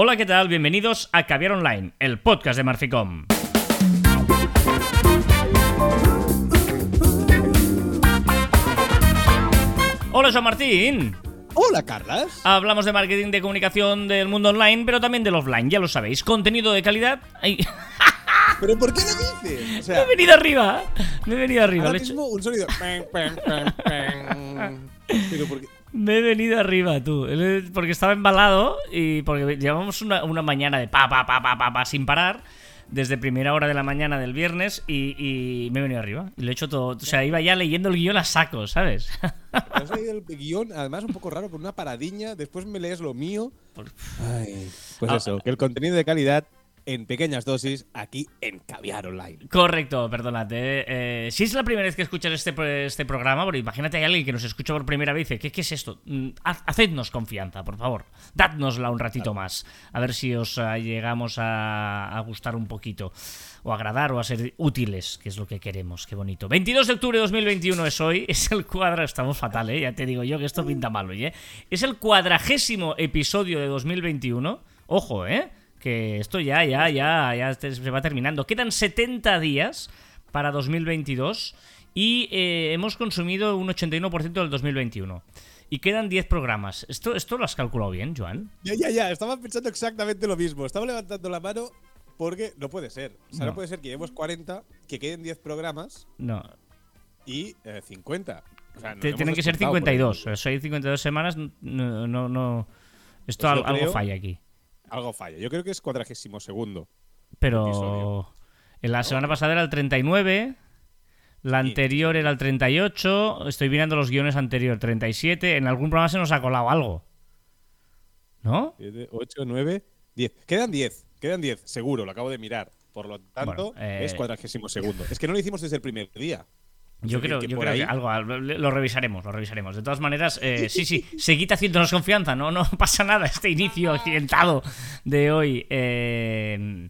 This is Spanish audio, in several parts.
Hola, ¿qué tal? Bienvenidos a Caviar Online, el podcast de Marficom. Hola, Joan Martín. Hola, Carlas. Hablamos de marketing de comunicación del mundo online, pero también del offline, ya lo sabéis. Contenido de calidad. Ay, ¿Pero por qué lo dices? O me he venido arriba. Me he venido arriba. ahora mismo un sonido. Pero por qué. Me he venido arriba, tú. Porque estaba embalado y porque llevamos una, una mañana de pa, pa, pa, pa, pa, pa, sin parar. Desde primera hora de la mañana del viernes y, y me he venido arriba. Y lo he hecho todo. O sea, iba ya leyendo el guion a saco, ¿sabes? Has leído el guion, además un poco raro, por una paradiña. Después me lees lo mío. Ay, pues Ah. eso, que el contenido de calidad en pequeñas dosis aquí en Caviar Online. Correcto, perdónate. Eh, si es la primera vez que escuchas este, este programa, porque imagínate hay alguien que nos escucha por primera vez y dice, ¿qué, qué es esto? Mm, haz- Hacednos confianza, por favor. Dadnosla un ratito más. A ver si os ah, llegamos a, a gustar un poquito. O agradar o a ser útiles, que es lo que queremos. Qué bonito. 22 de octubre de 2021 es hoy. Es el cuadra... Estamos fatal, ¿eh? Ya te digo yo que esto pinta mal hoy, ¿eh? Es el cuadragésimo episodio de 2021. Ojo, ¿eh? Que esto ya, ya, ya, ya se va terminando. Quedan 70 días para 2022 y eh, hemos consumido un 81% del 2021. Y quedan 10 programas. ¿Esto, ¿Esto lo has calculado bien, Joan? Ya, ya, ya. Estaba pensando exactamente lo mismo. Estaba levantando la mano porque no puede ser. O sea, no, No. puede ser que llevemos 40, que queden 10 programas No. y eh, 50. O sea, tienen que ser descontado por 52. el- O sea, hay 52 semanas. No, no, no. Esto Pues algo creo- falla aquí. Algo falla. Yo creo que es cuadragésimo segundo. Pero episodio. en la semana pasada era el 39. La Sí. anterior era el 38. Estoy mirando los guiones anterior, 37. En algún programa se nos ha colado algo. ¿No? 7, 8, 9, 10. Quedan 10. Quedan 10, seguro, lo acabo de mirar. Por lo tanto, Bueno, eh, es cuadragésimo segundo. Es que no lo hicimos desde el primer día. Yo creo, que yo creo ahí- algo- lo revisaremos, lo revisaremos. De todas maneras, eh, sí, sí, seguid haciéndonos confianza, no, no pasa nada este inicio accidentado de hoy. Eh,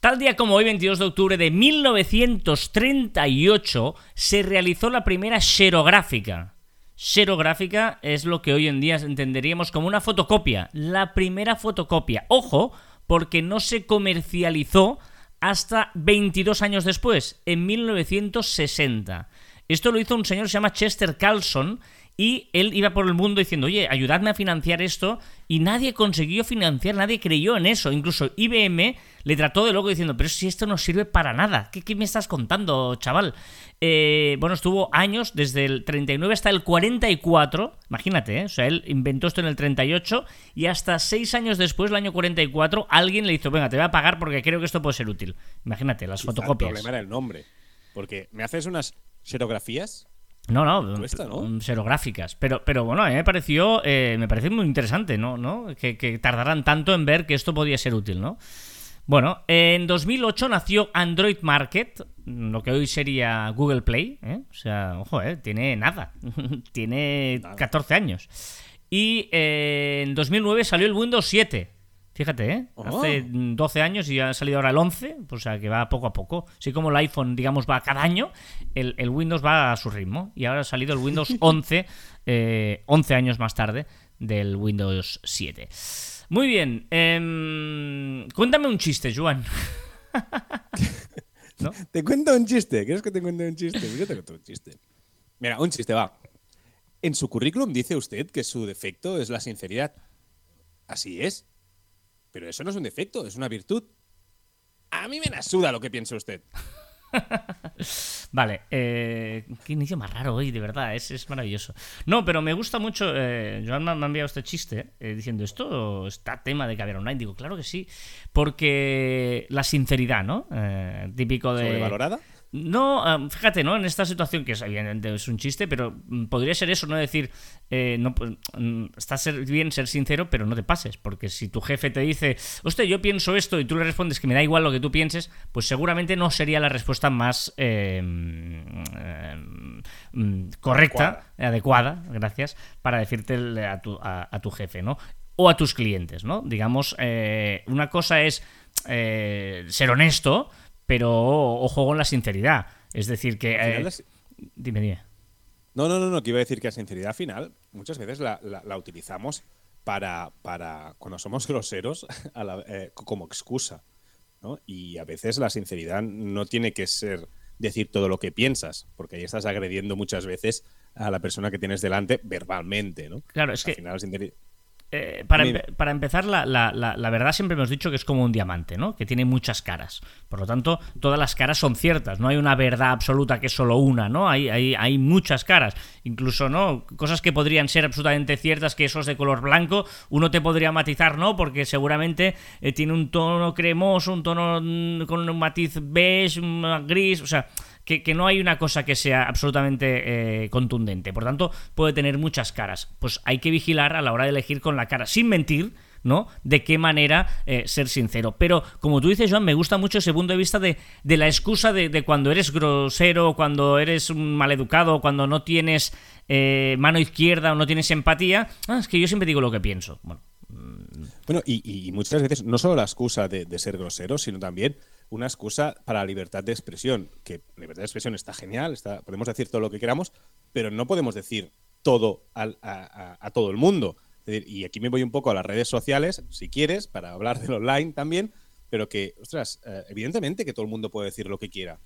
tal día como hoy, 22 de octubre de 1938, se realizó la primera xerográfica. Xerográfica es lo que hoy en día entenderíamos como una fotocopia, la primera fotocopia. Ojo, porque no se comercializó hasta 22 años después, en 1960. Esto lo hizo un señor que se llama Chester Carlson y él iba por el mundo diciendo, oye, ayudadme a financiar esto y nadie consiguió financiar, nadie creyó en eso. Incluso IBM le trató de loco diciendo, pero si esto no sirve para nada, ¿qué, qué me estás contando, chaval? Eh, bueno, estuvo años, desde el 39 hasta el 44, imagínate, ¿eh? o sea, él inventó esto en el 38 y hasta seis años después, el año 44, alguien le hizo, venga, te voy a pagar porque creo que esto puede ser útil. Imagínate, las Quizá fotocopias. El problema era el nombre. Porque me haces unas xerografías. No, no, Cuesta, ¿no? mm. Pero, pero bueno, a mí me pareció, eh, me pareció muy interesante, ¿no? ¿no? Que, que tardaran tanto en ver que esto podía ser útil, ¿no? Bueno, en 2008 nació Android Market, lo que hoy sería Google Play, ¿eh? O sea, ojo, ¿eh? Tiene nada, tiene Nada. 14 años. Y eh, en 2009 salió el Windows 7. Fíjate, ¿eh? Oh. Hace mm, 12 años y ha salido ahora el 11, o sea que va poco a poco. Así como el iPhone, digamos, va cada año, el, el Windows va a su ritmo. Y ahora ha salido el Windows 11, eh, 11 años más tarde, del Windows 7. Muy bien, em, cuéntame un chiste, Joan. ¿No? Te cuento un chiste. ¿Quieres que te cuente un chiste? Yo te cuento un chiste. Mira, un chiste, va. En su currículum dice usted que su defecto es la sinceridad. Así es. Pero eso no es un defecto, es una virtud. A mí me la suda lo que piensa usted. Vale, eh, qué inicio más raro hoy, de verdad, es, es maravilloso. No, pero me gusta mucho, eh, Joan me ha enviado este chiste eh, diciendo, ¿esto está tema de caviar online? Digo, claro que sí, porque la sinceridad, ¿no? Eh, típico de... ¿Sobrevalorada? No, fíjate, ¿no? En esta situación, que es, evidentemente es un chiste, pero mm, podría ser eso, no decir, eh, no, mm, está ser- bien ser sincero, pero no te pases, porque si tu jefe te dice, hostia, yo pienso esto, y tú le respondes que me da igual lo que tú pienses, pues seguramente no sería la respuesta más eh, mm, eh, correcta, adecuada. gracias, para decirte a tu, a, a tu jefe, ¿no? O a tus clientes, ¿no? Digamos, eh, una cosa es ser honesto, pero ojo con la sinceridad. Es decir, que... Eh, Dime, dime. No, no, no, no, que iba a decir que la sinceridad final muchas veces la, la- la utilizamos para, para cuando somos groseros eh, como excusa. ¿no? Y a veces la sinceridad no tiene que ser decir todo lo que piensas, porque ahí estás agrediendo muchas veces a la persona que tienes delante verbalmente. ¿no? Claro, es que. Final, eh, para, empezar, la, la, verdad siempre hemos dicho que es como un diamante, ¿no? Que tiene muchas caras. Por lo tanto, todas las caras son ciertas. No hay una verdad absoluta que es solo una, ¿no? Hay, hay, hay muchas caras. Incluso, ¿no? Cosas que podrían ser absolutamente ciertas, que esos de color blanco, uno te podría matizar, ¿no? Porque seguramente eh, tiene un tono cremoso, un tono mm, con un matiz beige, gris, o sea que, no hay una cosa que sea absolutamente eh, contundente. Por tanto, puede tener muchas caras. Pues hay que vigilar a la hora de elegir con la cara, sin mentir, ¿no? De qué manera eh, ser sincero. Pero, como tú dices, Joan, me gusta mucho ese punto de vista de, la excusa de, cuando eres grosero, cuando eres maleducado, cuando no tienes eh, mano izquierda o no tienes empatía. Ah, es que yo siempre digo lo que pienso. Bueno, bueno y, muchas veces no solo la excusa de ser grosero, sino también una excusa para la libertad de expresión, que libertad de expresión está genial, está, podemos decir todo lo que queramos, pero no podemos decir todo a, todo el mundo. y aquí me voy un poco a las redes sociales, si quieres, para hablar del online también, pero que, ostras, eh, evidentemente que todo el mundo puede decir lo que quiera,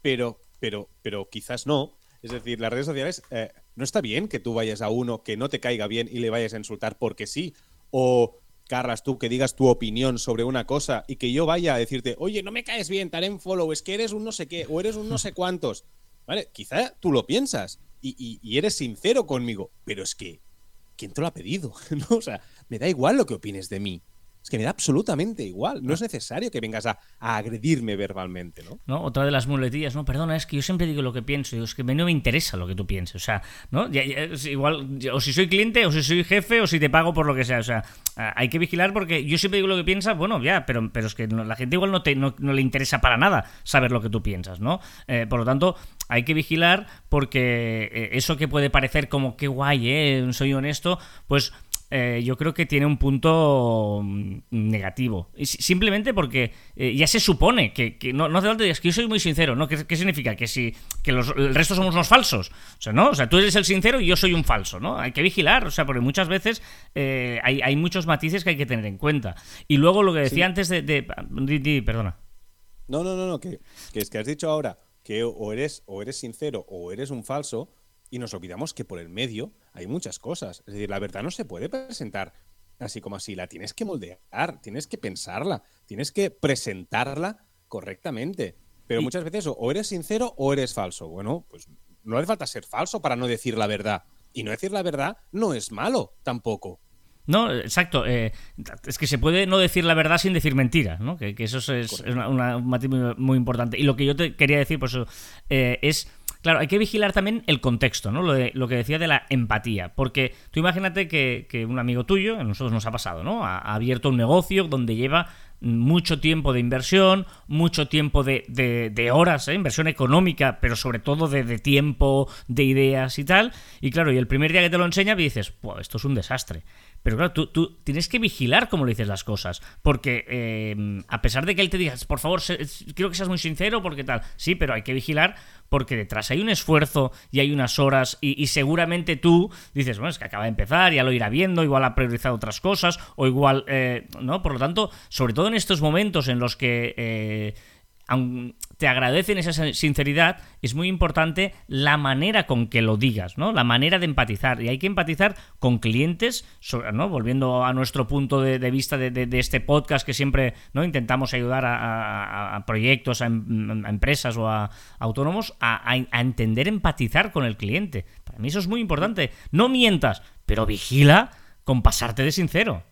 pero, pero, pero quizás no. Es decir, las redes sociales, eh, no está bien que tú vayas a uno que no te caiga bien y le vayas a insultar porque sí, o Carras, tú que digas tu opinión sobre una cosa y que yo vaya a decirte, oye, no me caes bien, tal en follow, es que eres un no sé qué, o eres un no sé cuántos. ¿Vale? Quizá tú lo piensas y, y eres sincero conmigo, pero es que, ¿quién te lo ha pedido? ¿No? O sea, me da igual lo que opines de mí. Es que me da absolutamente igual. No es necesario que vengas a, agredirme verbalmente, ¿no? ¿no? Otra de las muletillas, no, perdona, es que yo siempre digo lo que pienso. es que no me interesa lo que tú pienses. O sea, ¿no? igual, o si soy cliente, o si soy jefe, o si te pago por lo que sea. O sea, hay que vigilar porque yo siempre digo lo que piensas, bueno, ya, pero, pero es que la gente igual no, te, no, le interesa para nada saber lo que tú piensas, ¿no? Eh, por lo tanto, hay que vigilar porque eh, eso que puede parecer como que guay, ¿eh? Soy honesto, pues eh, yo creo que tiene un punto mm, negativo. Simplemente porque eh, ya se supone que, no, no hace falta que yo soy muy sincero, ¿no? ¿Qué, significa? Que si que el resto somos unos falsos. O sea, ¿no? O sea, tú eres el sincero y yo soy un falso, ¿no? Hay que vigilar, o sea, porque muchas veces eh, hay, muchos matices que hay que tener en cuenta. Y luego lo que decía antes de, Perdona. No, no, no, no, que, que es que has dicho ahora que o eres, o eres sincero o eres un falso y nos olvidamos que por el medio hay muchas cosas. Es decir, la verdad no se puede presentar así como así, la tienes que moldear, tienes que pensarla, tienes que presentarla correctamente. Pero muchas veces o eres sincero o eres falso. Bueno, pues no hace falta ser falso para no decir la verdad. Y no decir la verdad no es malo tampoco. No, exacto. Eh, es que se puede no decir la verdad sin decir mentira, ¿no? Que, eso es, un matiz muy, importante. Y lo que yo te quería decir, pues, eh, es Claro, hay que vigilar también el contexto, ¿no? Lo, de, lo que decía de la empatía. Porque tú imagínate que, un amigo tuyo, a nosotros nos ha pasado, ¿no? Ha, abierto un negocio donde lleva mucho tiempo de inversión, mucho tiempo de, de, horas, ¿eh? inversión económica, pero sobre todo de, tiempo, de ideas y tal. Y claro, y el primer día que te lo enseña dices, pues esto es un desastre. Pero claro, tú, tú, tienes que vigilar cómo le dices las cosas. Porque eh, a pesar de que él te diga, por favor, quiero que seas muy sincero, porque tal. Sí, pero hay que vigilar porque detrás hay un esfuerzo y hay unas horas y, seguramente tú dices, bueno, es que acaba de empezar, ya lo irá viendo, igual ha priorizado otras cosas o igual, eh, ¿no? Por lo tanto, sobre todo en estos momentos en los que... Eh, te agradecen esa sinceridad, es muy importante la manera con que lo digas, ¿no? La manera de empatizar. Y hay que empatizar con clientes. Volviendo a nuestro punto de, vista de, este podcast que siempre intentamos ayudar a, proyectos, a, empresas o a autónomos a, entender, empatizar con el cliente. Para mí eso es muy importante. No mientas, pero vigila con pasarte de sincero.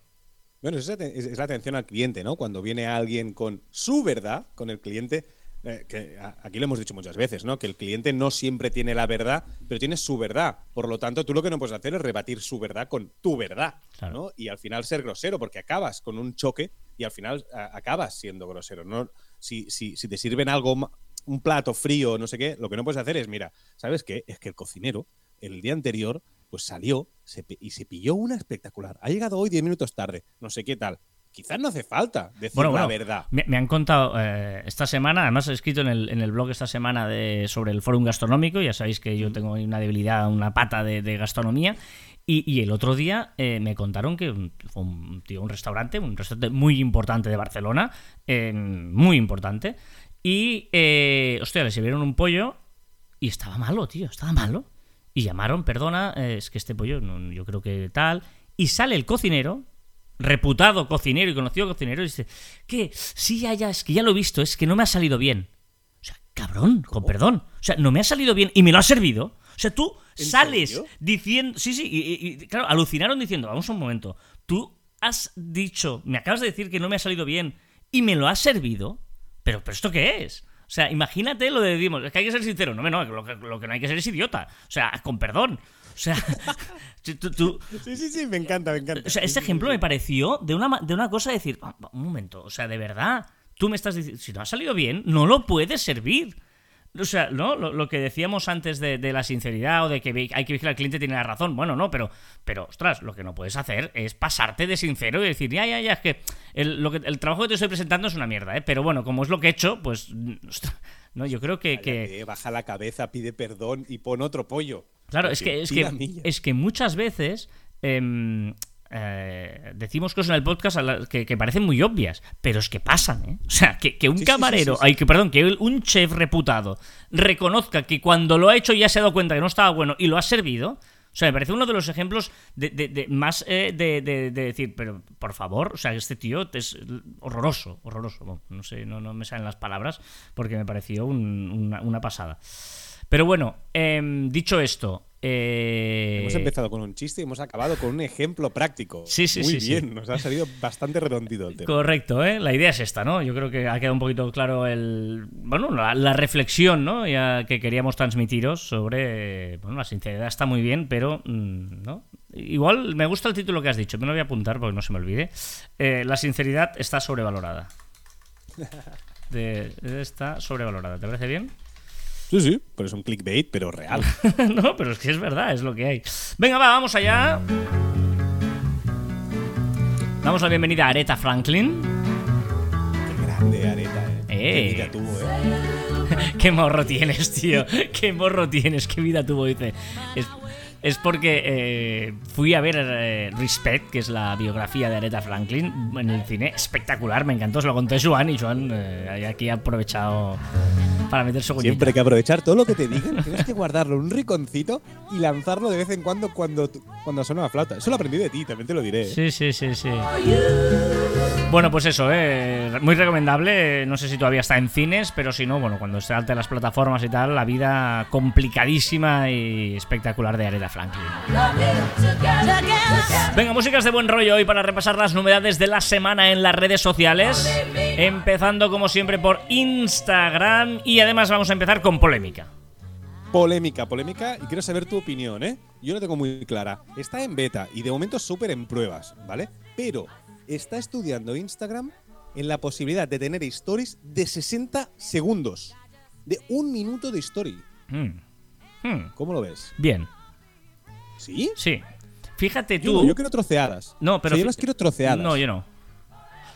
Bueno, es, es la atención al cliente, ¿no? Cuando viene alguien con su verdad, con el cliente, eh, que aquí lo hemos dicho muchas veces, ¿no? Que el cliente no siempre tiene la verdad, pero tiene su verdad. Por lo tanto, tú lo que no puedes hacer es rebatir su verdad con tu verdad, ¿no? Y al final ser grosero, porque acabas con un choque y al final acabas siendo grosero. ¿no? Si, si, si te sirven algo, un plato frío, no sé qué, lo que no puedes hacer es, mira, ¿sabes qué? Es que el cocinero, el día anterior, pues salió y se pilló una espectacular. Ha llegado hoy 10 minutos tarde, no sé qué tal. quizás no hace falta decir Bueno, la bueno, verdad. Me, me han contado eh, esta semana, además he escrito en el, en el blog esta semana de, sobre el fórum gastronómico, ya sabéis que yo tengo una debilidad, una pata de, de gastronomía, y, y el otro día eh, me contaron que un- fue un tío, un restaurante, un restaurante muy importante de Barcelona, eh, muy importante, y, eh, hostia, le sirvieron un pollo y estaba malo, tío, estaba malo. Y llamaron, perdona, eh, es que este pollo, no, yo creo que tal. Y sale el cocinero, reputado cocinero y conocido cocinero, y dice, ¿qué? Sí, ya, ya, es que ya lo he visto, es que no me ha salido bien. O sea, cabrón, con perdón. O sea, no me ha salido bien y me lo ha servido. O sea, tú ¿En sales serio? diciendo. Sí, sí, y, claro, alucinaron diciendo, vamos un momento, tú has dicho, me acabas de decir que no me ha salido bien y me lo has servido, pero, pero ¿esto qué es? O sea, imagínate lo de decimos, es que hay que ser sincero, no, no, lo que, lo que no hay que ser es idiota. O sea, con perdón. O sea, tú- tú- Sí, sí, sí, me encanta, me encanta. o sea, este ejemplo me pareció de una, de una cosa de decir, "Ah, un momento, o sea, de verdad, tú me estás diciendo, si no ha salido bien, no lo puedes servir. O sea, ¿no? Lo, lo que decíamos antes de, de la sinceridad o de que hay que vigilar al cliente tiene la razón. Bueno, no, pero, pero, ostras, lo que no puedes hacer es pasarte de sincero y decir, ya, ya, ya, es que el, lo que, el trabajo que te estoy presentando es una mierda, ¿eh? Pero bueno, como es lo que he hecho, pues, ostras, no, yo creo que... baja la cabeza, pide perdón y pon otro pollo. Claro, es que, es que, es que muchas veces em, eh, decimos cosas en el podcast a la- que, que parecen muy obvias, pero es que pasan, ¿eh? O sea, que, que un Sí, camarero, sí, sí. ay, que perdón, que un chef reputado reconozca que cuando lo ha hecho ya se ha dado cuenta que no estaba bueno y lo ha servido. O sea, me parece uno de los ejemplos de, de- de- más eh, de, de- de decir, pero por favor, o sea, este tío es horroroso, horroroso. Bueno, no sé, no, no me salen las palabras porque me pareció un- una, una pasada. Pero bueno, em, dicho esto, eh, Hemos empezado con un chiste y hemos acabado con un ejemplo práctico. Sí, sí, Muy sí, sí. bien, nos ha salido bastante redondito el tema. Correcto, ¿eh? La idea es esta, ¿no? Yo creo que ha quedado un poquito claro el. Bueno, la, la reflexión, ¿no? Ya que queríamos transmitiros sobre. Bueno, la sinceridad está muy bien, pero. mm, ¿No? Igual me gusta el título que has dicho, me lo voy a apuntar porque no se me olvide. Eh, la sinceridad está sobrevalorada. De- está sobrevalorada, ¿te parece bien? Sí, sí, pero es un clickbait, pero real. no, pero es que es verdad, es lo que hay. Venga, va, vamos allá. Damos la bienvenida a Aretha Franklin. Qué grande, Areta, eh. Eh. Qué vida tuvo, eh. Qué morro tienes, tío. Qué morro tienes. Qué vida tuvo, dice. Es, es porque eh, fui a ver eh, Respect, que es la biografía de Aretha Franklin, en el cine. Espectacular, me encantó. Se lo conté a Joan y Joan eh, aquí ha aprovechado para meter su Siempre hay que aprovechar todo lo que te digan, tienes que guardarlo en un riconcito y lanzarlo de vez en cuando cuando, cuando suena la flauta. Eso lo aprendí de ti, también te lo diré. Sí, sí, sí, sí. Bueno, pues eso, eh, muy recomendable. No sé si todavía está en cines, pero si no, bueno, cuando esté alta en las plataformas y tal, la vida complicadísima y espectacular de Aretha Franklin. Venga, músicas de buen rollo hoy para repasar las novedades de la semana en las redes sociales. Empezando como siempre por Instagram y además vamos a empezar con polémica. Polémica, polémica, y quiero saber tu opinión, ¿eh? Yo lo tengo muy clara. Está en beta y de momento súper en pruebas, ¿vale? Pero está estudiando Instagram en la posibilidad de tener stories de 60 segundos. De un minuto de story. Hmm. Hmm. ¿Cómo lo ves? Bien, ¿Sí? sí. Fíjate Yo, tú. no, yo quiero troceadas. No, pero O sea, yo las quiero troceadas. No, yo no.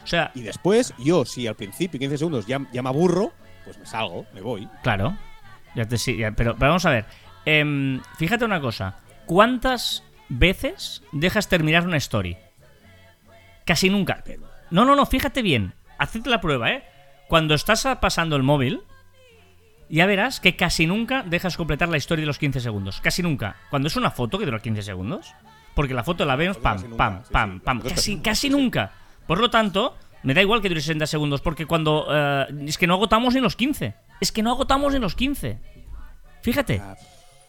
O sea, Y después, yo, si al principio, 15 segundos, ya, ya me aburro, pues me salgo, me voy. Claro. Ya te, sí, ya- pero, pero vamos a ver. Em, fíjate una cosa. ¿Cuántas veces dejas terminar una story? Casi nunca. No, no, no, fíjate bien. Haced la prueba, ¿eh? Cuando estás pasando el móvil, ya verás que casi nunca dejas completar la historia de los 15 segundos. Casi nunca. Cuando es una foto que dura 15 segundos, porque la foto la vemos pam, pam, pam, pam. Casi, casi nunca. Por lo tanto, me da igual que dure 60 segundos, porque cuando. eh, es que no agotamos ni los 15. Es que no agotamos ni los 15. Fíjate. Ah,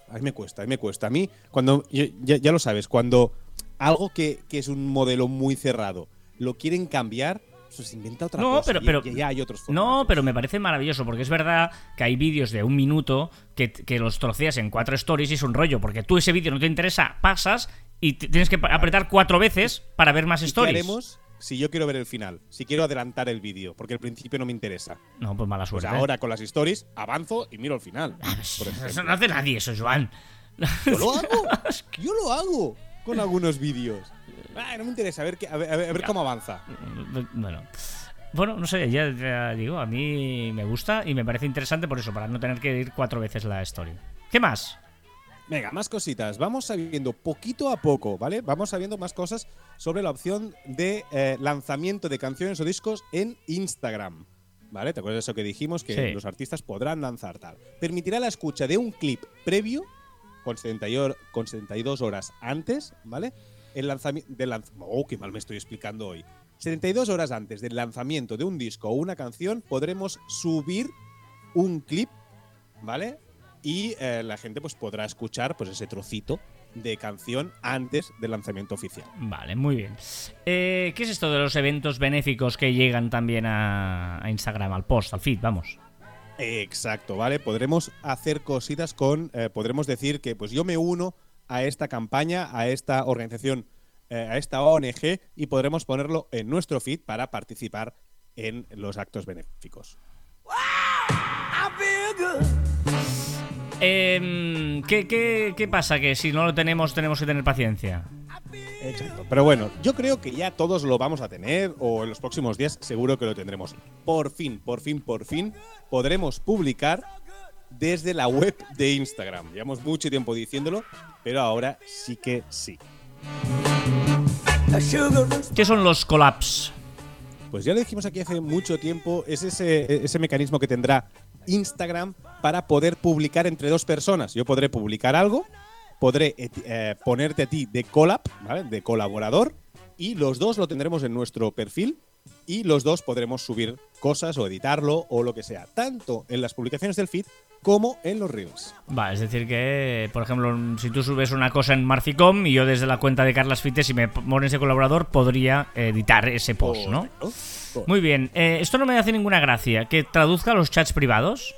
a mí me cuesta, a mí me cuesta. A mí, cuando, ya, ya lo sabes, cuando algo que, que es un modelo muy cerrado lo quieren cambiar, pues inventa otra No, cosa. pero- pero- y ya hay otros No, pero me parece maravilloso, porque es verdad que hay vídeos de un minuto que, que los troceas en cuatro stories y es un rollo, porque tú ese vídeo no te interesa, pasas y tienes que apretar cuatro veces para ver más ¿Y ¿Qué stories. haremos si yo quiero ver el final? Si quiero adelantar el vídeo, porque el principio no me interesa. No, pues mala Pues suerte. ahora con las stories avanzo y miro el final. Ah, por Eso no hace nadie, eso, Joan. Yo lo hago. Yo lo hago con algunos vídeos. Ah, no me interesa, a ver, qué- a ver, a cómo avanza. Bueno. Bueno, no sé, ya, ya digo, a mí me gusta y me parece interesante por eso, para no tener que ir cuatro veces la story. ¿Qué más? Venga, más cositas. Vamos sabiendo poquito a poco, ¿vale? Vamos sabiendo más cosas sobre la opción de eh, lanzamiento de canciones o discos en Instagram. ¿Vale? ¿Te acuerdas de eso que dijimos? Que Sí. los artistas podrán lanzar tal. Permitirá la escucha de un clip previo con 72, con 72 horas antes, ¿vale? El lanzamiento del lanz- Oh, qué mal me estoy explicando hoy. 72 horas antes del lanzamiento de un disco o una canción podremos subir un clip, ¿vale? Y eh, la gente pues podrá escuchar pues ese trocito de canción antes del lanzamiento oficial. Vale, muy bien. Eh, ¿Qué es esto de los eventos benéficos que llegan también a, a Instagram, al post, al feed, vamos? Exacto, ¿vale? Podremos hacer cositas con, eh, podremos decir que pues yo me uno a esta campaña, a esta organización, eh, a esta ONG y podremos ponerlo en nuestro feed para participar en los actos benéficos. Em, ¿qué, qué, qué pasa? Que si no lo tenemos, tenemos que tener paciencia. Exacto. Pero bueno, yo creo que ya todos lo vamos a tener o en los próximos días seguro que lo tendremos. Por fin, por fin, por fin podremos publicar desde la web de Instagram. Llevamos mucho tiempo diciéndolo, pero ahora sí que sí. ¿Qué son los collabs? Pues ya lo dijimos aquí hace mucho tiempo, es ese, ese mecanismo que tendrá Instagram para poder publicar entre dos personas. Yo podré publicar algo, podré eti- eh, ponerte a ti de collab, ¿vale? de colaborador, y los dos lo tendremos en nuestro perfil y los dos podremos subir cosas o editarlo o lo que sea, tanto en las publicaciones del feed como en los reels. Vale, es decir que, por ejemplo, si tú subes una cosa en Marficom y yo desde la cuenta de Carlas Fites, si me pones ese colaborador, podría editar ese post, ¿no? Correcto. Muy bien. Eh, esto no me hace ninguna gracia. ¿Que traduzca los chats privados?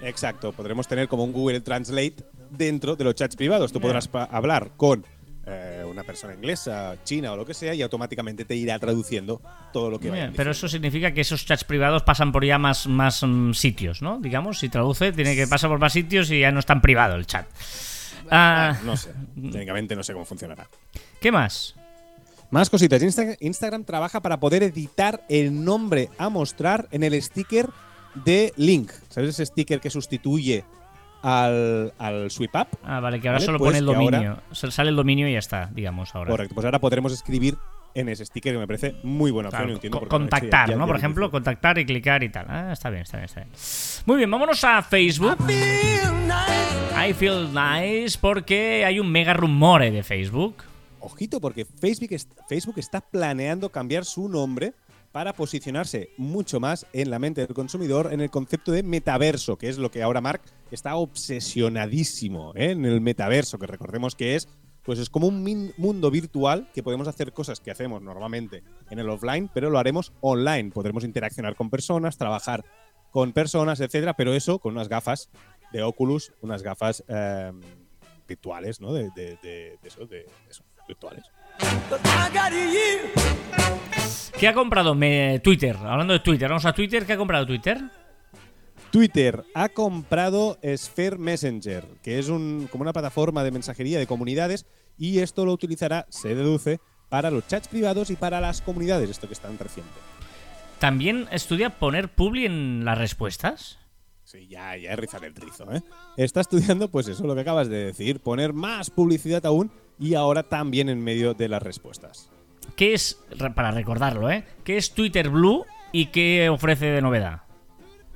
Exacto, podremos tener como un Google Translate dentro de los chats privados. Tú podrás hablar con eh, una persona inglesa, china o lo que sea y automáticamente te irá traduciendo todo lo que Bien, pero eso significa que esos chats privados pasan por ya más, más mm, sitios, ¿no? Digamos, si traduce, tiene que pasar por más sitios y ya no es tan privado el chat. Ah, No sé, técnicamente no sé cómo funcionará. ¿Qué más? Más cositas. Insta- Instagram trabaja para poder editar el nombre a mostrar en el sticker de link. ¿Sabes ese sticker que sustituye al, al sweep up? Ah, vale, que ahora Vale, solo pues pone el ahora- dominio. Se- Sale el dominio y ya está, digamos, ahora. Correcto, pues ahora podremos escribir en ese sticker que me parece muy buena opción. Claro, no entiendo contactar, ya- ¿no? ya Por lo ejemplo, contactar y clicar y tal. Ah, está bien, está bien, está bien. Muy bien, vámonos a Facebook. I feel nice porque hay un mega rumore de Facebook. Ojito, porque Facebook, Facebook está planeando cambiar su nombre para posicionarse mucho más en la mente del consumidor en el concepto de metaverso, que es lo que ahora Mark está obsesionadísimo ¿eh? en el metaverso, que recordemos que es pues es como un mundo virtual que podemos hacer cosas que hacemos normalmente en el offline, pero lo haremos online. Podremos interaccionar con personas, trabajar con personas, etcétera, pero eso con unas gafas de Oculus, unas gafas eh, virtuales, ¿no? De- de- de eso, de eso, virtuales. ¿Qué ha comprado me- Twitter? Hablando de Twitter, vamos a Twitter. ¿Qué ha comprado Twitter? Twitter ha comprado Sphere Messenger, que es un, como una plataforma de mensajería de comunidades, y esto lo utilizará, se deduce, para los chats privados y para las comunidades, esto que es tan reciente. ¿También estudia poner publi en las respuestas? Sí, ya, ya es rizar el rizo, ¿eh? Está estudiando, pues eso, lo que acabas de decir, poner más publicidad aún y ahora también en medio de las respuestas. ¿Qué es, para recordarlo, ¿eh? ¿Qué es Twitter Blue y qué ofrece de novedad?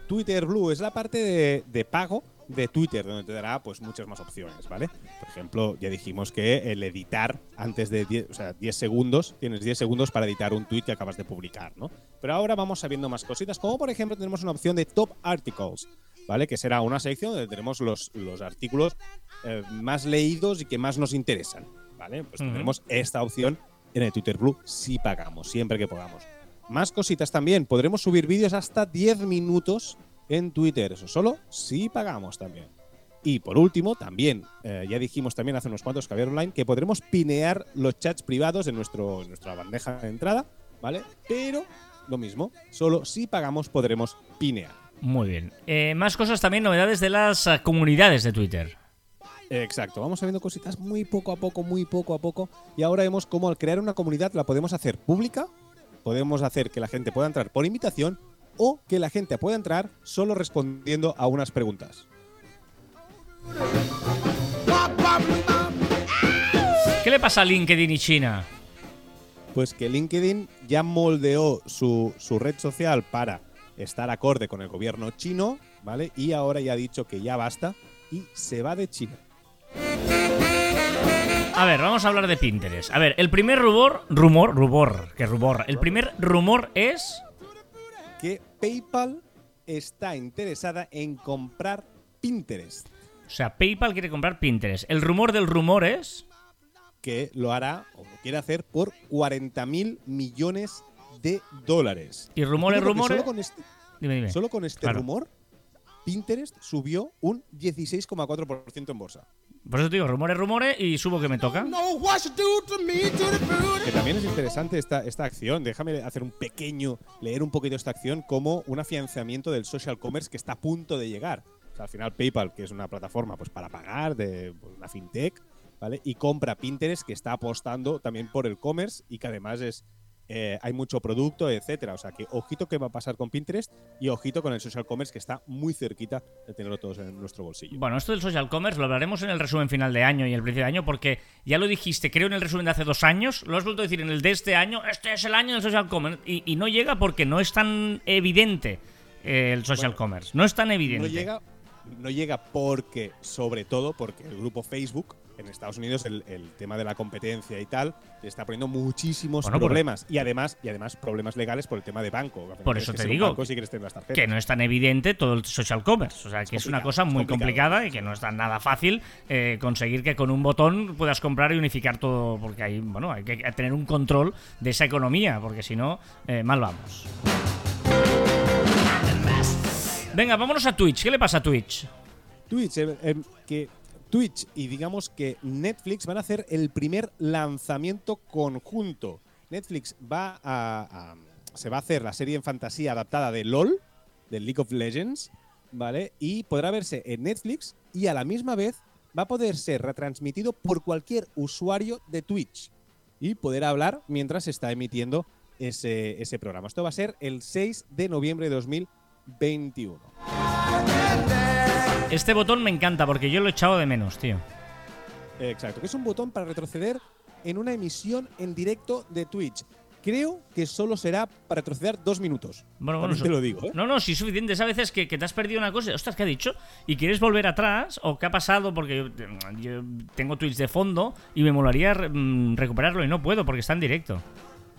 Twitter Blue es la parte de, de pago de Twitter, donde te dará pues muchas más opciones, ¿vale? Por ejemplo, ya dijimos que el editar antes de 10, o sea, 10 segundos, tienes 10 segundos para editar un tweet que acabas de publicar, ¿no? Pero ahora vamos sabiendo más cositas, como por ejemplo tenemos una opción de Top Articles, ¿vale? Que será una sección donde tenemos los, los artículos eh, más leídos y que más nos interesan, ¿vale? Pues Ujú. tendremos esta opción en el Twitter Blue si pagamos, siempre que podamos. Más cositas también. Podremos subir vídeos hasta 10 minutos en Twitter. Eso solo si pagamos también. Y por último, también, eh, ya dijimos también hace unos cuantos que había online, que podremos pinear los chats privados en, nuestro, en nuestra bandeja de entrada, ¿vale? Pero lo mismo, solo si pagamos podremos pinear. Muy bien. Eh, más cosas también, novedades de las eh, comunidades de Twitter. Exacto, vamos sabiendo cositas muy poco a poco, muy poco a poco. Y ahora vemos cómo al crear una comunidad la podemos hacer pública, podemos hacer que la gente pueda entrar por invitación o que la gente pueda entrar solo respondiendo a unas preguntas. ¿Qué le pasa a LinkedIn y China? Pues que LinkedIn ya moldeó su, su red social para estar acorde con el gobierno chino, ¿vale? Y ahora ya ha dicho que ya basta y se va de China. A ver, vamos a hablar de Pinterest. A ver, el primer rumor, rumor, rumor, que rumor. El primer rumor es Que PayPal está interesada en comprar Pinterest, o sea, PayPal quiere comprar Pinterest. El rumor del rumor es que lo hará o lo quiere hacer por 40 mil millones de dólares. y rumores, Digo que rumores. Solo con este, Dime, dime. solo con este Claro. rumor, Pinterest subió un 16,4% en bolsa. Por eso te digo, rumores, rumores y subo que me toca. Que también es interesante esta, esta acción. Déjame hacer un pequeño, leer un poquito esta acción como un afianzamiento del social commerce que está a punto de llegar. O sea, al final PayPal, que es una plataforma pues, para pagar, de una fintech, ¿vale? Y compra Pinterest, que está apostando también por el commerce y que además es eh, hay mucho producto, etcétera. O sea que ojito que va a pasar con Pinterest y ojito con el social commerce que está muy cerquita de tenerlo todos en nuestro bolsillo. Bueno, esto del social commerce lo hablaremos en el resumen final de año y el principio de año porque ya lo dijiste, creo en el resumen de hace dos años, lo has vuelto a decir en el de este año, este es el año del social commerce y, y no llega porque no es tan evidente eh, el social Bueno, commerce, no es tan evidente. No llega, no llega porque, sobre todo, porque el grupo Facebook en Estados Unidos el, el tema de la competencia y tal le está poniendo muchísimos Bueno, problemas y además y además problemas legales por el tema de banco. Por eso que te digo banco si quieres tener las tarjetas. que no es tan evidente todo el social commerce. O sea, que es, una cosa muy complicada y que no es tan nada fácil eh, conseguir que con un botón puedas comprar y unificar todo, porque hay, bueno, hay que tener un control de esa economía, porque si no, eh, mal vamos. Venga, vámonos a Twitch. ¿Qué le pasa a Twitch? Twitch, eh, que Twitch y digamos que Netflix van a hacer el primer lanzamiento conjunto. Netflix va a, se va a hacer la serie en fantasía adaptada de LOL, del League of Legends, ¿vale? Y podrá verse en Netflix y a la misma vez va a poder ser retransmitido por cualquier usuario de Twitch y poder hablar mientras se está emitiendo ese, ese programa. Esto va a ser el 6 de noviembre de 2021. Este botón me encanta porque yo lo he echado de menos, tío. Exacto, que es un botón para retroceder en una emisión en directo de Twitch. Creo que solo será para retroceder dos minutos. Bueno, bueno, te lo digo, ¿eh? No, no, sí, suficiente. Es a veces que, que te has perdido una cosa. Ostras, ¿qué ha dicho? Y quieres volver atrás, o qué ha pasado, porque yo, yo tengo Twitch de fondo y me molaría re- mm, recuperarlo y no puedo porque está en directo.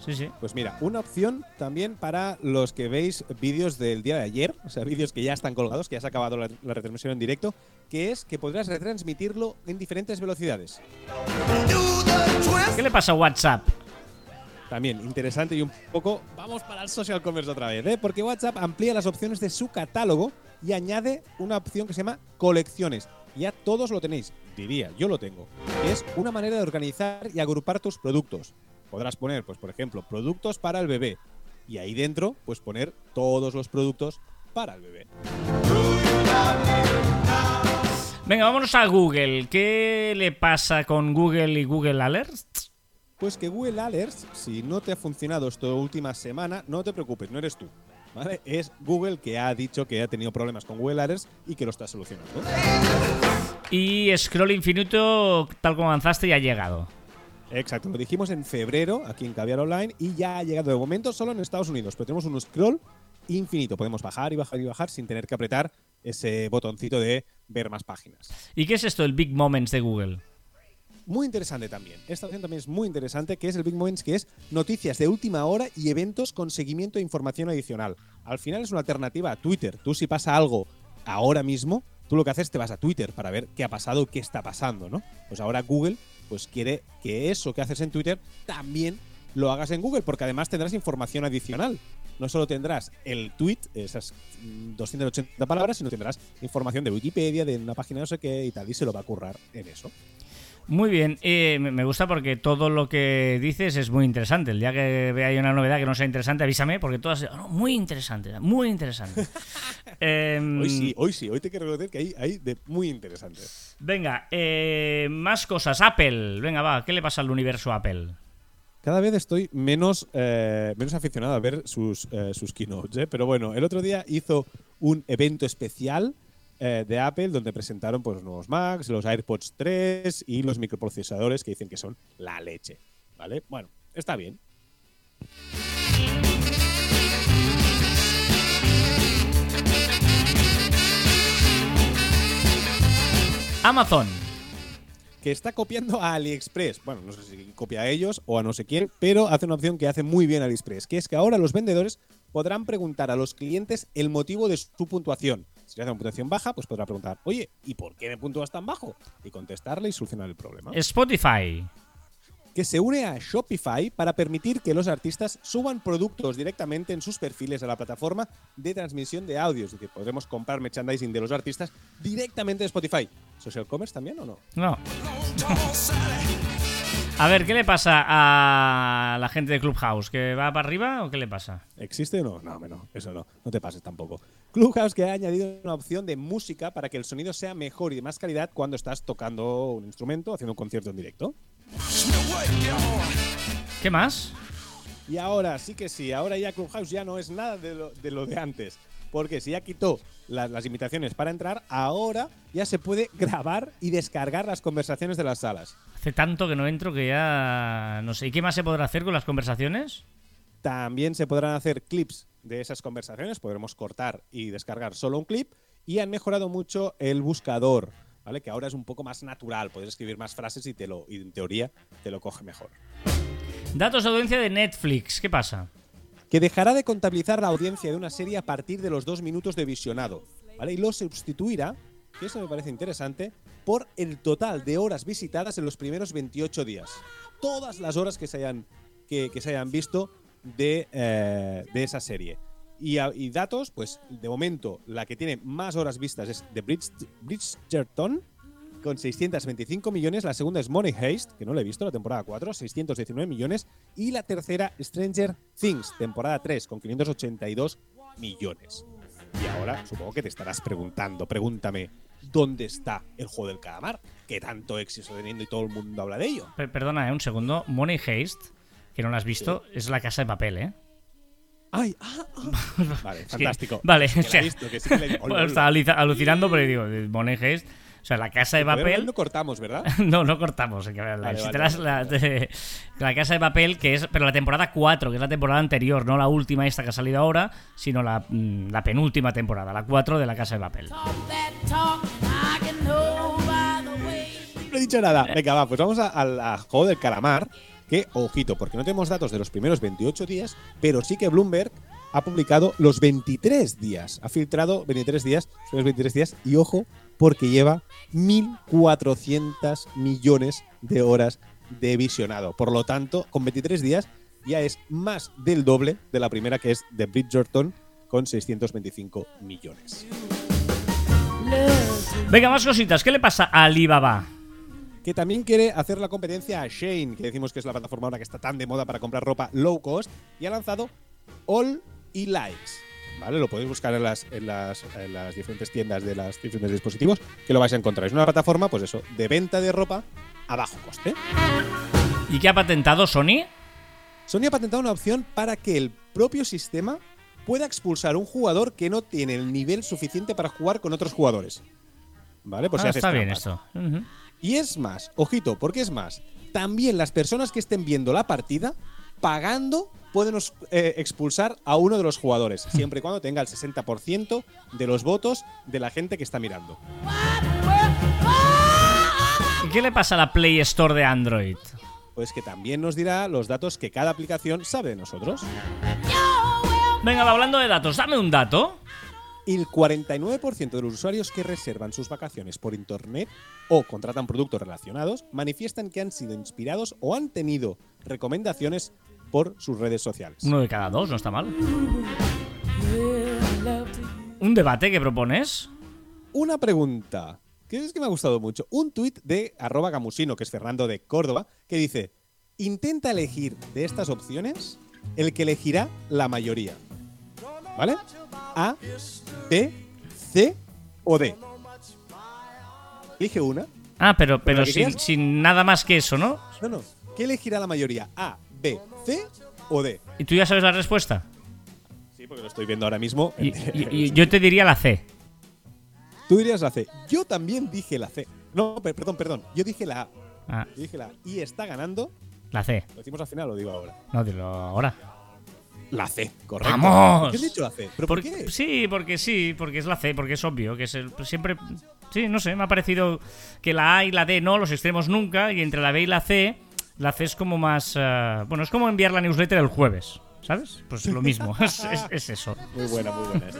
Sí, sí. Pues mira, una opción también para los que veis vídeos del día de ayer, o sea, vídeos que ya están colgados, que ya se ha acabado la, la retransmisión en directo, que es que podrás retransmitirlo en diferentes velocidades. ¿Qué le pasa a WhatsApp? También interesante y un poco. Vamos para el social commerce otra vez, ¿eh? Porque WhatsApp amplía las opciones de su catálogo y añade una opción que se llama colecciones. Ya todos lo tenéis, diría, yo lo tengo. Es una manera de organizar y agrupar tus productos. Podrás poner, pues, por ejemplo, productos para el bebé. Y ahí dentro, pues poner todos los productos para el bebé. Venga, vámonos a Google. ¿Qué le pasa con Google y Google Alerts? Pues que Google Alerts, si no te ha funcionado esta última semana, no te preocupes, no eres tú. ¿Vale? Es Google que ha dicho que ha tenido problemas con Google Alerts y que lo está solucionando. Y Scroll Infinito, tal como avanzaste, ya ha llegado. Exacto, lo dijimos en febrero aquí en Caviar Online y ya ha llegado de momento solo en Estados Unidos, pero tenemos un scroll infinito. Podemos bajar y bajar y bajar sin tener que apretar ese botoncito de ver más páginas. ¿Y qué es esto, el Big Moments de Google? Muy interesante también. Esta opción también es muy interesante, que es el Big Moments, que es noticias de última hora y eventos con seguimiento e información adicional. Al final es una alternativa a Twitter. Tú si pasa algo ahora mismo, tú lo que haces es te vas a Twitter para ver qué ha pasado, qué está pasando, ¿no? Pues ahora Google pues quiere que eso que haces en Twitter también lo hagas en Google, porque además tendrás información adicional. No solo tendrás el tweet, esas mm, 280 palabras, sino tendrás información de Wikipedia, de una página no sé qué y tal, y se lo va a currar en eso. Muy bien, eh, me gusta porque todo lo que dices es muy interesante. El día que vea una novedad que no sea interesante, avísame, porque todas oh, no, muy interesante, muy interesante. Em, Hoy sí, hoy sí, hoy te quiero reconocer que hay, hay de muy interesante. Venga, eh, más cosas. Apple, venga, va, ¿qué le pasa al universo Apple? Cada vez estoy menos, eh, menos aficionado a ver sus, eh, sus keynotes, ¿eh? pero bueno, el otro día hizo un evento especial eh, de Apple donde presentaron pues, los nuevos Macs, los AirPods 3 y los microprocesadores que dicen que son la leche. ¿Vale? Bueno, está bien. Amazon. que está copiando a AliExpress. Bueno, no sé si copia a ellos o a no sé quién, pero hace una opción que hace muy bien AliExpress, que es que ahora los vendedores podrán preguntar a los clientes el motivo de su puntuación. Si hace una puntuación baja, pues podrá preguntar, oye, ¿y por qué me puntúas tan bajo? Y contestarle y solucionar el problema. Spotify. que se une a Shopify para permitir que los artistas suban productos directamente en sus perfiles a la plataforma de transmisión de audio. Es decir, podremos comprar merchandising de los artistas directamente de Spotify. ¿Social commerce también o no? No. A ver, ¿qué le pasa a la gente de Clubhouse? ¿Que va para arriba o qué le pasa? ¿Existe o no? No, eso no. No te pases tampoco. Clubhouse que ha añadido una opción de música para que el sonido sea mejor y de más calidad cuando estás tocando un instrumento, haciendo un concierto en directo. ¿Qué más? Y ahora sí que sí, ahora ya Clubhouse ya no es nada de lo de, lo de antes. Porque si ya quitó la- las invitaciones para entrar, ahora ya se puede grabar y descargar las conversaciones de las salas. Hace tanto que no entro que ya no sé. ¿Y qué más se podrá hacer con las conversaciones? También se podrán hacer clips de esas conversaciones, podremos cortar y descargar solo un clip. Y han mejorado mucho el buscador, ¿vale? Que ahora es un poco más natural, puedes escribir más frases y, te lo, y en teoría te lo coge mejor. Datos de audiencia de Netflix. ¿Qué pasa? Que dejará de contabilizar la audiencia de una serie a partir de los dos minutos de visionado, ¿vale? Y lo sustituirá, que eso me parece interesante, por el total de horas visitadas en los primeros 28 días. Todas las horas que se hayan, que, se hayan visto de, eh, de esa serie. Y, datos, pues de momento la que tiene más horas vistas es The Bridge, Bridgerton, con 625 millones. La segunda es Money Heist, que no la he visto, la temporada 4, 619 millones. Y la tercera, Stranger Things, temporada 3, con 582 millones. Y ahora supongo que te estarás preguntando, pregúntame, ¿dónde está el juego del calamar? Que tanto éxito teniendo y todo el mundo habla de ello. Per- perdona, eh, un segundo. Money Heist, que no lo has visto, es la casa de papel, ¿eh? ¡Ay! ¡Ah! ah. Vale, Sí, fantástico. Vale, o sea, visto, que sí que estaba alucinando, pero digo, Money Heist. O sea, la casa de papel. No cortamos, ¿verdad? No, no cortamos. la, Vale, si vale, te las- la, de- la casa de papel, que es. Pero la temporada 4, que es la temporada anterior, no la última esta que ha salido ahora, sino la, mm, la penúltima temporada, la 4 de la casa de papel. No he dicho nada. Venga, va, pues vamos a- al a juego del calamar. Que, ojito, porque no tenemos datos de los primeros 28 días, pero sí que Bloomberg ha publicado los 23 días. Ha filtrado 23 días, son los 23 días, y ojo, porque lleva 1.400 millones de horas de visionado. Por lo tanto, con 23 días ya es más del doble de la primera, que es de Bridgerton, con 625 millones. Venga, más cositas. ¿Qué le pasa a Alibaba? que también quiere hacer la competencia a Shane, que decimos que es la plataforma ahora que está tan de moda para comprar ropa low cost, y ha lanzado All y Likes. ¿Vale? Lo podéis buscar en las, en, las, en las diferentes tiendas de los diferentes dispositivos, que lo vais a encontrar. Es una plataforma, pues eso, de venta de ropa a bajo coste. ¿Y qué ha patentado Sony? Sony ha patentado una opción para que el propio sistema pueda expulsar un jugador que no tiene el nivel suficiente para jugar con otros jugadores. ¿Vale? Pues si haces está bien esto. Y es más, ojito, porque es más, también las personas que estén viendo la partida, pagando, pueden eh, expulsar a uno de los jugadores, siempre y cuando tenga el 60% de los votos de la gente que está mirando. ¿Y qué le pasa a la Play Store de Android? Pues que también nos dirá los datos que cada aplicación sabe de nosotros. Venga, va, hablando de datos, dame un dato. El 49% de los usuarios que reservan sus vacaciones por internet o contratan productos relacionados manifiestan que han sido inspirados o han tenido recomendaciones por sus redes sociales. Uno de cada dos, no está mal. ¿Un debate que propones? Una pregunta. que es que me ha gustado mucho. Un tuit de arroba gamusino, que es Fernando de Córdoba, que dice, intenta elegir de estas opciones el que elegirá la mayoría. ¿Vale? A, B, C o D. Elige una. Ah, pero, pero sin, sin nada más que eso, ¿no? No, no. ¿Qué elegirá la mayoría? A, B, C o D. ¿Y tú ya sabes la respuesta? Sí, porque lo estoy viendo ahora mismo. Y, y- y yo te diría la C. Tú dirías la C. Yo también dije la C. No, per- perdón, perdón. Yo dije la A. Ah, Yo dije la A. Y está ganando. la C. ¿Lo decimos al final o lo digo ahora? No, dilo ahora. La C, correcto. ¡Vamos! ¿Por qué has dicho la C? ¿Pero por qué? Sí, porque sí, porque es la C, porque es obvio, que es el, siempre... Sí, no sé, me ha parecido que la A y la D no, los extremos nunca, y entre la B y la C, la C es como más... eh, bueno, es como enviar la newsletter el jueves, ¿sabes? Pues lo mismo, es, es- es eso. Muy buena, muy buena. esa.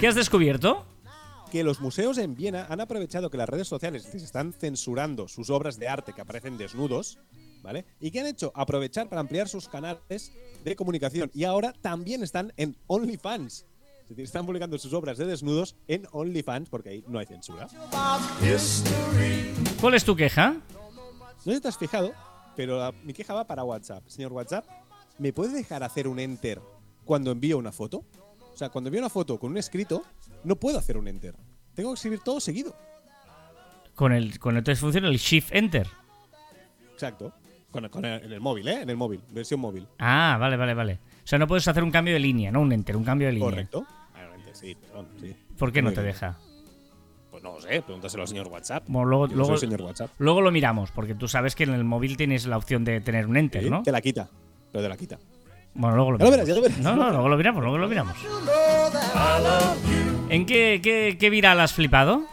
¿Qué has descubierto? Que los museos en Viena han aprovechado que las redes sociales les están censurando sus obras de arte que aparecen desnudos, ¿vale? Y que han hecho aprovechar para ampliar sus canales de comunicación. Y ahora también están en OnlyFans. Es decir, están publicando sus obras de desnudos en OnlyFans porque ahí no hay censura. ¿Cuál es tu queja? No sé si te has fijado, pero la- mi queja va para WhatsApp. Señor WhatsApp, ¿me puede dejar hacer un enter cuando envío una foto? O sea, cuando envío una foto con un escrito, no puedo hacer un enter. Tengo que escribir todo seguido. Con el, con el entonces funciona el Shift Enter. Exacto. Con, con el, en el móvil, ¿eh? En el móvil, versión móvil. Ah, vale, vale, vale. O sea, no puedes hacer un cambio de línea, no un enter, un cambio de línea. Correcto. Sí, perdón, sí. ¿Por qué no Muy te bien. deja? Pues no lo sé, pregúntaselo al señor WhatsApp. Bueno, luego, Yo no luego, soy señor WhatsApp. luego lo miramos, porque tú sabes que en el móvil tienes la opción de tener un enter, Sí, ¿no? Te la quita. Pero te la quita. Bueno, luego lo Ya lo miramos. verás, ya lo verás. No, no, luego lo miramos, luego lo miramos. ¿En qué, qué, qué viral has flipado?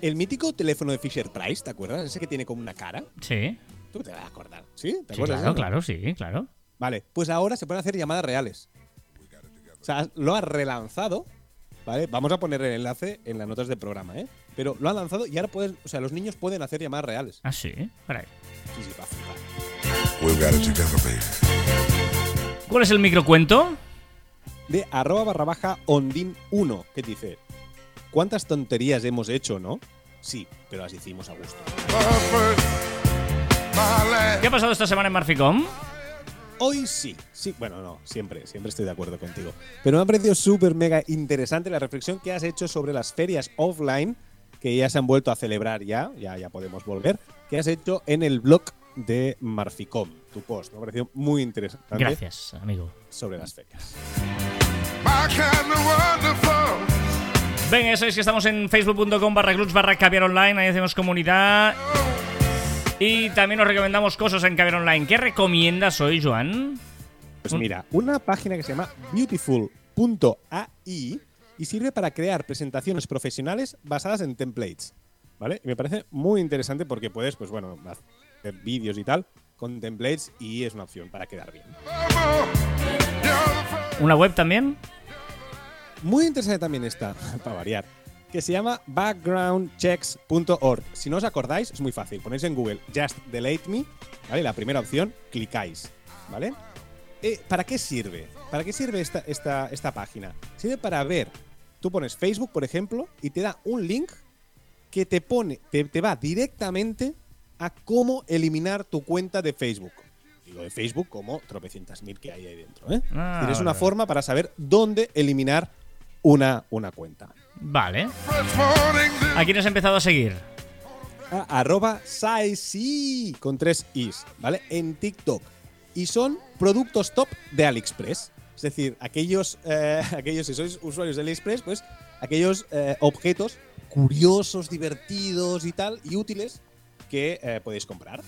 El mítico teléfono de Fisher Price, ¿te acuerdas? Ese que tiene como una cara. Sí. Tú te vas a acordar. ¿Sí? ¿Te Sí, acuerdas? claro, claro, sí, claro. Vale, pues ahora se pueden hacer llamadas reales. O sea, lo ha relanzado, ¿vale? Vamos a poner el enlace en las notas del programa, ¿eh? Pero lo han lanzado y ahora puedes, o sea, los niños pueden hacer llamadas reales. Ah, sí. Caray. Sí, sí, va a flipar. We've got it together, baby. ¿Cuál es el microcuento? De arroba barra baja ondin 1, que dice, ¿cuántas tonterías hemos hecho, no? Sí, pero las hicimos a gusto. ¿Qué ha pasado esta semana en Marficom? Hoy sí, sí, bueno, no, siempre, siempre estoy de acuerdo contigo. Pero me ha parecido súper mega interesante la reflexión que has hecho sobre las ferias offline, que ya se han vuelto a celebrar ya, ya, ya podemos volver, que has hecho en el blog de Marficom, tu post. Me ha parecido muy interesante Gracias, amigo. sobre las ferias. Venga, ya sabéis que estamos en facebook.com barra clubs barra caviar online, ahí hacemos comunidad. Y también os recomendamos cosas en caviar online. ¿Qué recomiendas hoy, Joan? Pues mira, una página que se llama beautiful.ai y sirve para crear presentaciones profesionales basadas en templates. ¿Vale? Y me parece muy interesante porque puedes, pues bueno, hacer vídeos y tal con templates y es una opción para quedar bien. ¿Una web también? Muy interesante también está, para variar, que se llama backgroundchecks.org. Si no os acordáis, es muy fácil. Ponéis en Google Just Delete Me, ¿vale? La primera opción, clicáis, ¿vale? Eh, ¿Para qué sirve? ¿Para qué sirve esta, esta, esta página? Sirve para ver, tú pones Facebook, por ejemplo, y te da un link que te pone, te, te va directamente a cómo eliminar tu cuenta de Facebook. Digo de Facebook como tropecientas mil que hay ahí dentro, ¿eh? Ah, Tienes una forma para saber dónde eliminar una, una cuenta. Vale. ¿A quién has empezado a seguir? A- arroba Saisi con tres is, ¿vale? En TikTok. Y son productos top de AliExpress. Es decir, aquellos, eh, aquellos si sois usuarios de AliExpress, pues aquellos eh, objetos curiosos, divertidos y tal, y útiles que eh, podéis comprar.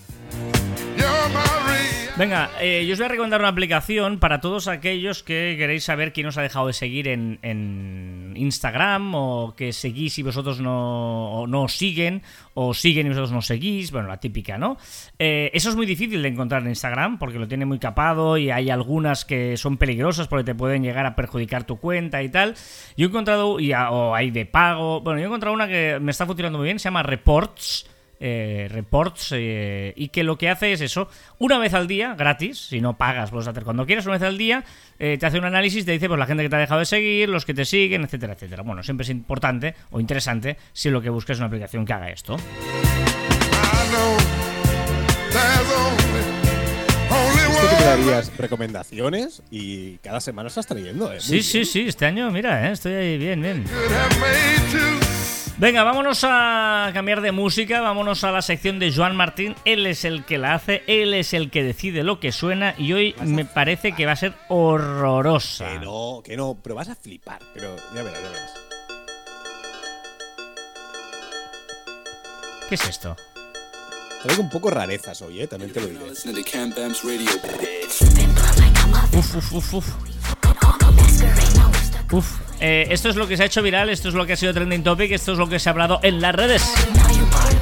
Venga, eh, yo os voy a recomendar una aplicación para todos aquellos que queréis saber quién os ha dejado de seguir en, Instagram o que seguís y vosotros no, no os siguen o siguen y vosotros no seguís. Bueno, la típica, ¿no? Eh, eso es muy difícil de encontrar en Instagram porque lo tiene muy capado y hay algunas que son peligrosas porque te pueden llegar a perjudicar tu cuenta y tal. Yo he encontrado, o hay de pago, bueno, yo he encontrado una que me está funcionando muy bien, se llama Reports. Eh, reports eh, y que lo que hace es eso, una vez al día, gratis, si no pagas, puedes hacer cuando quieras, una vez al día, eh, te hace un análisis, te dice pues la gente que te ha dejado de seguir, los que te siguen, etcétera, etcétera. Bueno, siempre es importante o interesante si lo que buscas es una aplicación que haga esto. Darías recomendaciones y cada semana estás trayendo, ¿eh? Sí, Muy sí, bien. sí, este año, mira, eh, estoy ahí bien, bien. Venga, vámonos a cambiar de música, vámonos a la sección de Joan Martín. Él es el que la hace, él es el que decide lo que suena y hoy me parece que va a ser horrorosa. Que no, que no, pero vas a flipar. Pero ya verás, ya verás. ¿Qué es esto? Traigo un poco rarezas hoy, ¿eh? También te lo diré. Uf, uf, uf, uf. Uf, eh, esto es lo que se ha hecho viral, esto es lo que ha sido trending topic, esto es lo que se ha hablado en las redes.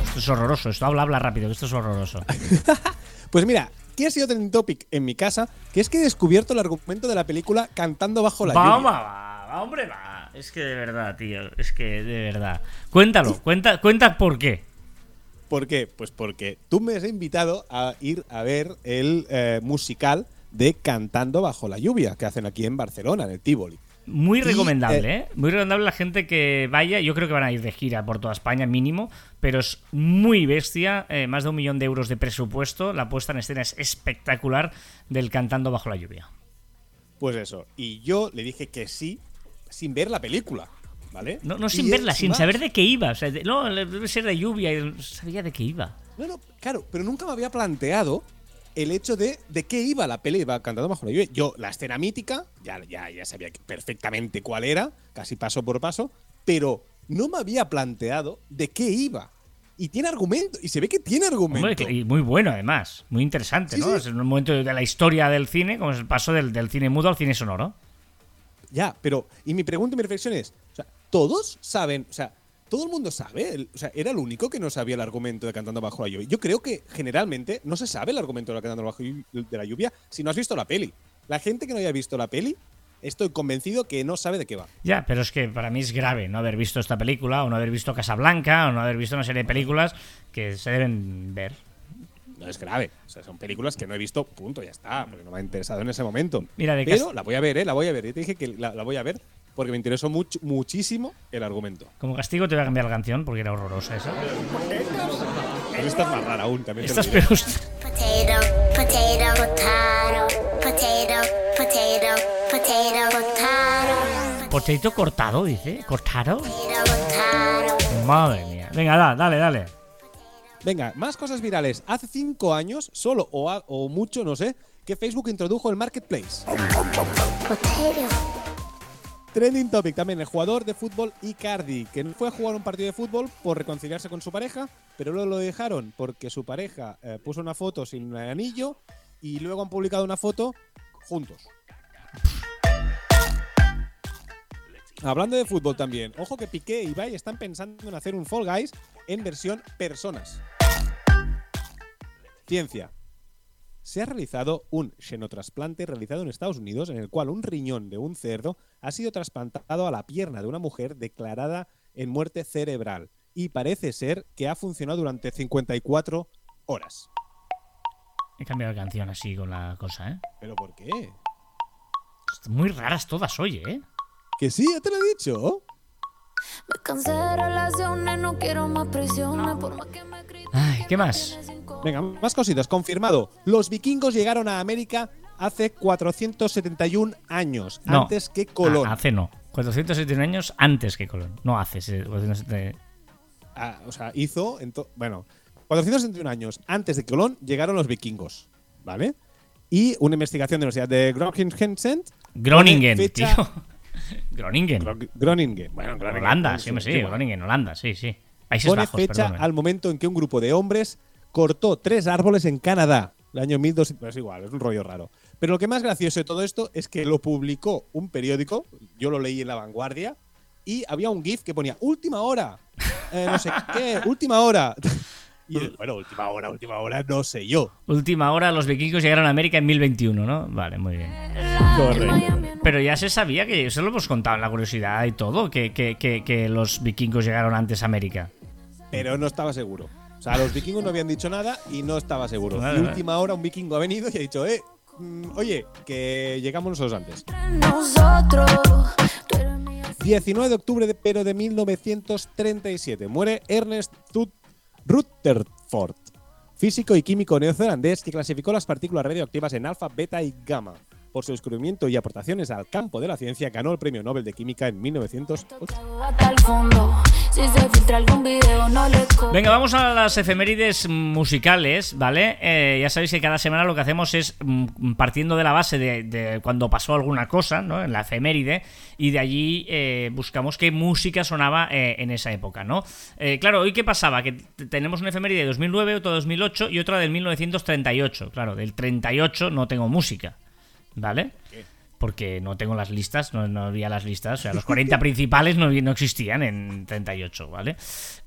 Esto es horroroso, esto habla, habla rápido, esto es horroroso. Pues mira, ¿qué ha sido trending topic en mi casa? Que es que he descubierto el argumento de la película Cantando bajo la lluvia. va, va, va, hombre, va. Es que de verdad, tío, es que de verdad. Cuéntalo, cuenta, cuenta por qué. ¿Por qué? Pues porque tú me has invitado a ir a ver el eh, musical de Cantando bajo la lluvia que hacen aquí en Barcelona, en el Tivoli. Muy Y, recomendable, ¿eh? Muy recomendable la gente que vaya. Yo creo que van a ir de gira por toda España, mínimo. Pero es muy bestia. eh, más de un millón de euros de presupuesto. La puesta en escena es espectacular del Cantando Bajo la Lluvia. Pues eso. Y yo le dije que sí, sin ver la película. ¿Vale? No, no sin verla, sin más. saber de qué iba. O sea, de- no, debe ser de lluvia. y no sabía de qué iba. No, no, claro, pero nunca me había planteado el hecho de de qué iba la peli iba cantando bajo la lluvia. Yo, la escena mítica, ya, ya, ya sabía perfectamente cuál era, casi paso por paso, pero no me había planteado de qué iba. Y tiene argumento, y se ve que tiene argumento. Hombre, y muy bueno, además. Muy interesante, Sí, ¿no? sí. Es un momento de la historia del cine, como es el paso del, del cine mudo al cine sonoro. Ya, pero, y mi pregunta y mi reflexión es, o sea, ¿todos saben, o sea, todo el mundo sabe, o sea, era el único que no sabía el argumento de Cantando bajo la lluvia? Yo creo que generalmente no se sabe el argumento de Cantando bajo de la lluvia si no has visto la peli. La gente que no haya visto la peli, estoy convencido que no sabe de qué va. Ya, pero es que para mí es grave no haber visto esta película, o no haber visto Casablanca, o no haber visto una serie de películas que se deben ver. No es grave, o sea, son películas que no he visto, punto, ya está, porque no me ha interesado en ese momento. Mira, de pero la voy a ver, ¿eh? La voy a ver. Yo te dije que la, la voy a ver porque me interesó mucho, muchísimo el argumento. Como castigo te voy a cambiar la canción porque era horrorosa esa. Pero esta es más rara aún, también. te Esta es peor. Potato, potato, potato, potato, potato, potato, potato, Potato cortado, dice. ¿Cortado? potato. Madre mía. Venga, da, dale, dale. Venga, más cosas virales. Hace cinco años, solo o, a- o mucho, no sé, que Facebook introdujo el Marketplace. Trending topic también, el jugador de fútbol Icardi, que fue a jugar un partido de fútbol por reconciliarse con su pareja, pero luego lo dejaron porque su pareja eh, puso una foto sin anillo y luego han publicado una foto juntos. Hablando de fútbol también, ojo que Piqué y Ibai están pensando en hacer un Fall Guys en versión personas. Ciencia. Se ha realizado un xenotrasplante realizado en Estados Unidos en el cual un riñón de un cerdo ha sido trasplantado a la pierna de una mujer declarada en muerte cerebral y parece ser que ha funcionado durante 54 horas. He cambiado de canción así con la cosa, ¿eh? ¿Pero por qué? Muy raras todas, oye, ¿eh? Que sí, ya te lo he dicho. Me cansé de relaciones, no quiero más presiones. Por más que me Ay, ¿qué más? Venga, más cositas. Confirmado. Los vikingos llegaron a América hace 471 años, No. antes que Colón. Hace no. 471 años antes que Colón. No hace. sí, 470. Ah, o sea, hizo. bueno, 471 años antes de Colón llegaron los vikingos. ¿Vale? Y una investigación de la Universidad de Groningen. Groningen, fecha- tío. Groningen. Gro- Groningen. Bueno, Groningen. Holanda, sí, sí. Groningen, Holanda, sí, sí. Países Pone Bajos, fecha al momento en que un grupo de hombres cortó tres árboles en Canadá. El año 1200. Es igual, es un rollo raro. Pero lo que más gracioso de todo esto es que lo publicó un periódico. Yo lo leí en La Vanguardia. Y había un GIF que ponía última hora. eh, no sé qué, última hora. Y bueno, última hora, última hora, no sé yo. Última hora, los vikingos llegaron a América en 1021, ¿no? Vale, muy bien. Pero ya se sabía que eso lo hemos contado en la curiosidad y todo, que, que, que, que los vikingos llegaron antes a América. Pero no estaba seguro. O sea, los vikingos no habían dicho nada y no estaba seguro. Y última hora un vikingo ha venido y ha dicho, eh, mm, oye, que llegamos nosotros antes. Nosotros, tú eres mi 19 de octubre, de, pero de 1937, muere Ernest Tut- Rutherford, físico y químico neozelandés que clasificó las partículas radioactivas en alfa, beta y gamma. Por su descubrimiento y aportaciones al campo de la ciencia, ganó el Premio Nobel de Química en 1908. hasta el fondo. Si se filtra algún video, no le co- Venga, vamos a las efemérides musicales, ¿vale? Eh, ya sabéis que cada semana lo que hacemos es mm, partiendo de la base de, cuando pasó alguna cosa, ¿no? En la efeméride, y de allí eh, buscamos qué música sonaba eh, en esa época, ¿no? Claro, ¿hoy qué pasaba? Que tenemos una efeméride de 2009, otra de 2008 y otra del 1938. Claro, del 38 no tengo música, ¿vale? Porque no tengo las listas, no, no había las listas. O sea, los 40 principales no, no existían en 38, ¿vale?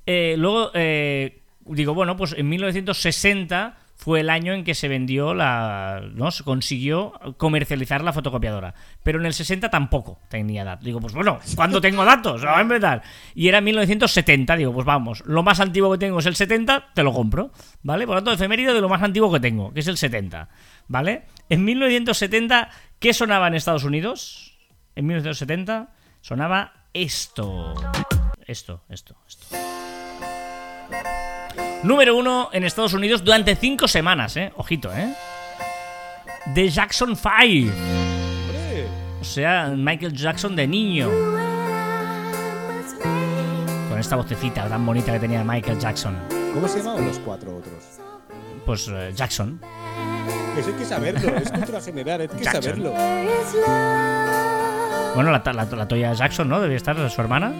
Eh, luego, eh, digo, bueno, pues en 1960 fue el año en que se vendió la. ¿no? Se consiguió comercializar la fotocopiadora. Pero en el 60 tampoco tenía datos. Digo, pues bueno, ¿cuándo tengo datos? A empezar. Y era 1970. Digo, pues vamos, lo más antiguo que tengo es el 70, te lo compro. ¿Vale? Por lo tanto, efeméride de lo más antiguo que tengo, que es el 70. ¿Vale? En 1970, ¿qué sonaba en Estados Unidos? En 1970 sonaba esto. Esto, esto, esto. Número uno en Estados Unidos durante cinco semanas, ¿eh? Ojito, ¿eh? The Jackson 5. ¡Hombre! O sea, Michael Jackson de niño. Con esta vocecita tan bonita que tenía Michael Jackson. ¿Cómo se llamaban los cuatro otros? Pues eh, Jackson. Eso hay que saberlo, es cultura general, hay que Jackson. saberlo. Bueno, la, la, la Toya Jackson, ¿no? Debía estar su hermana.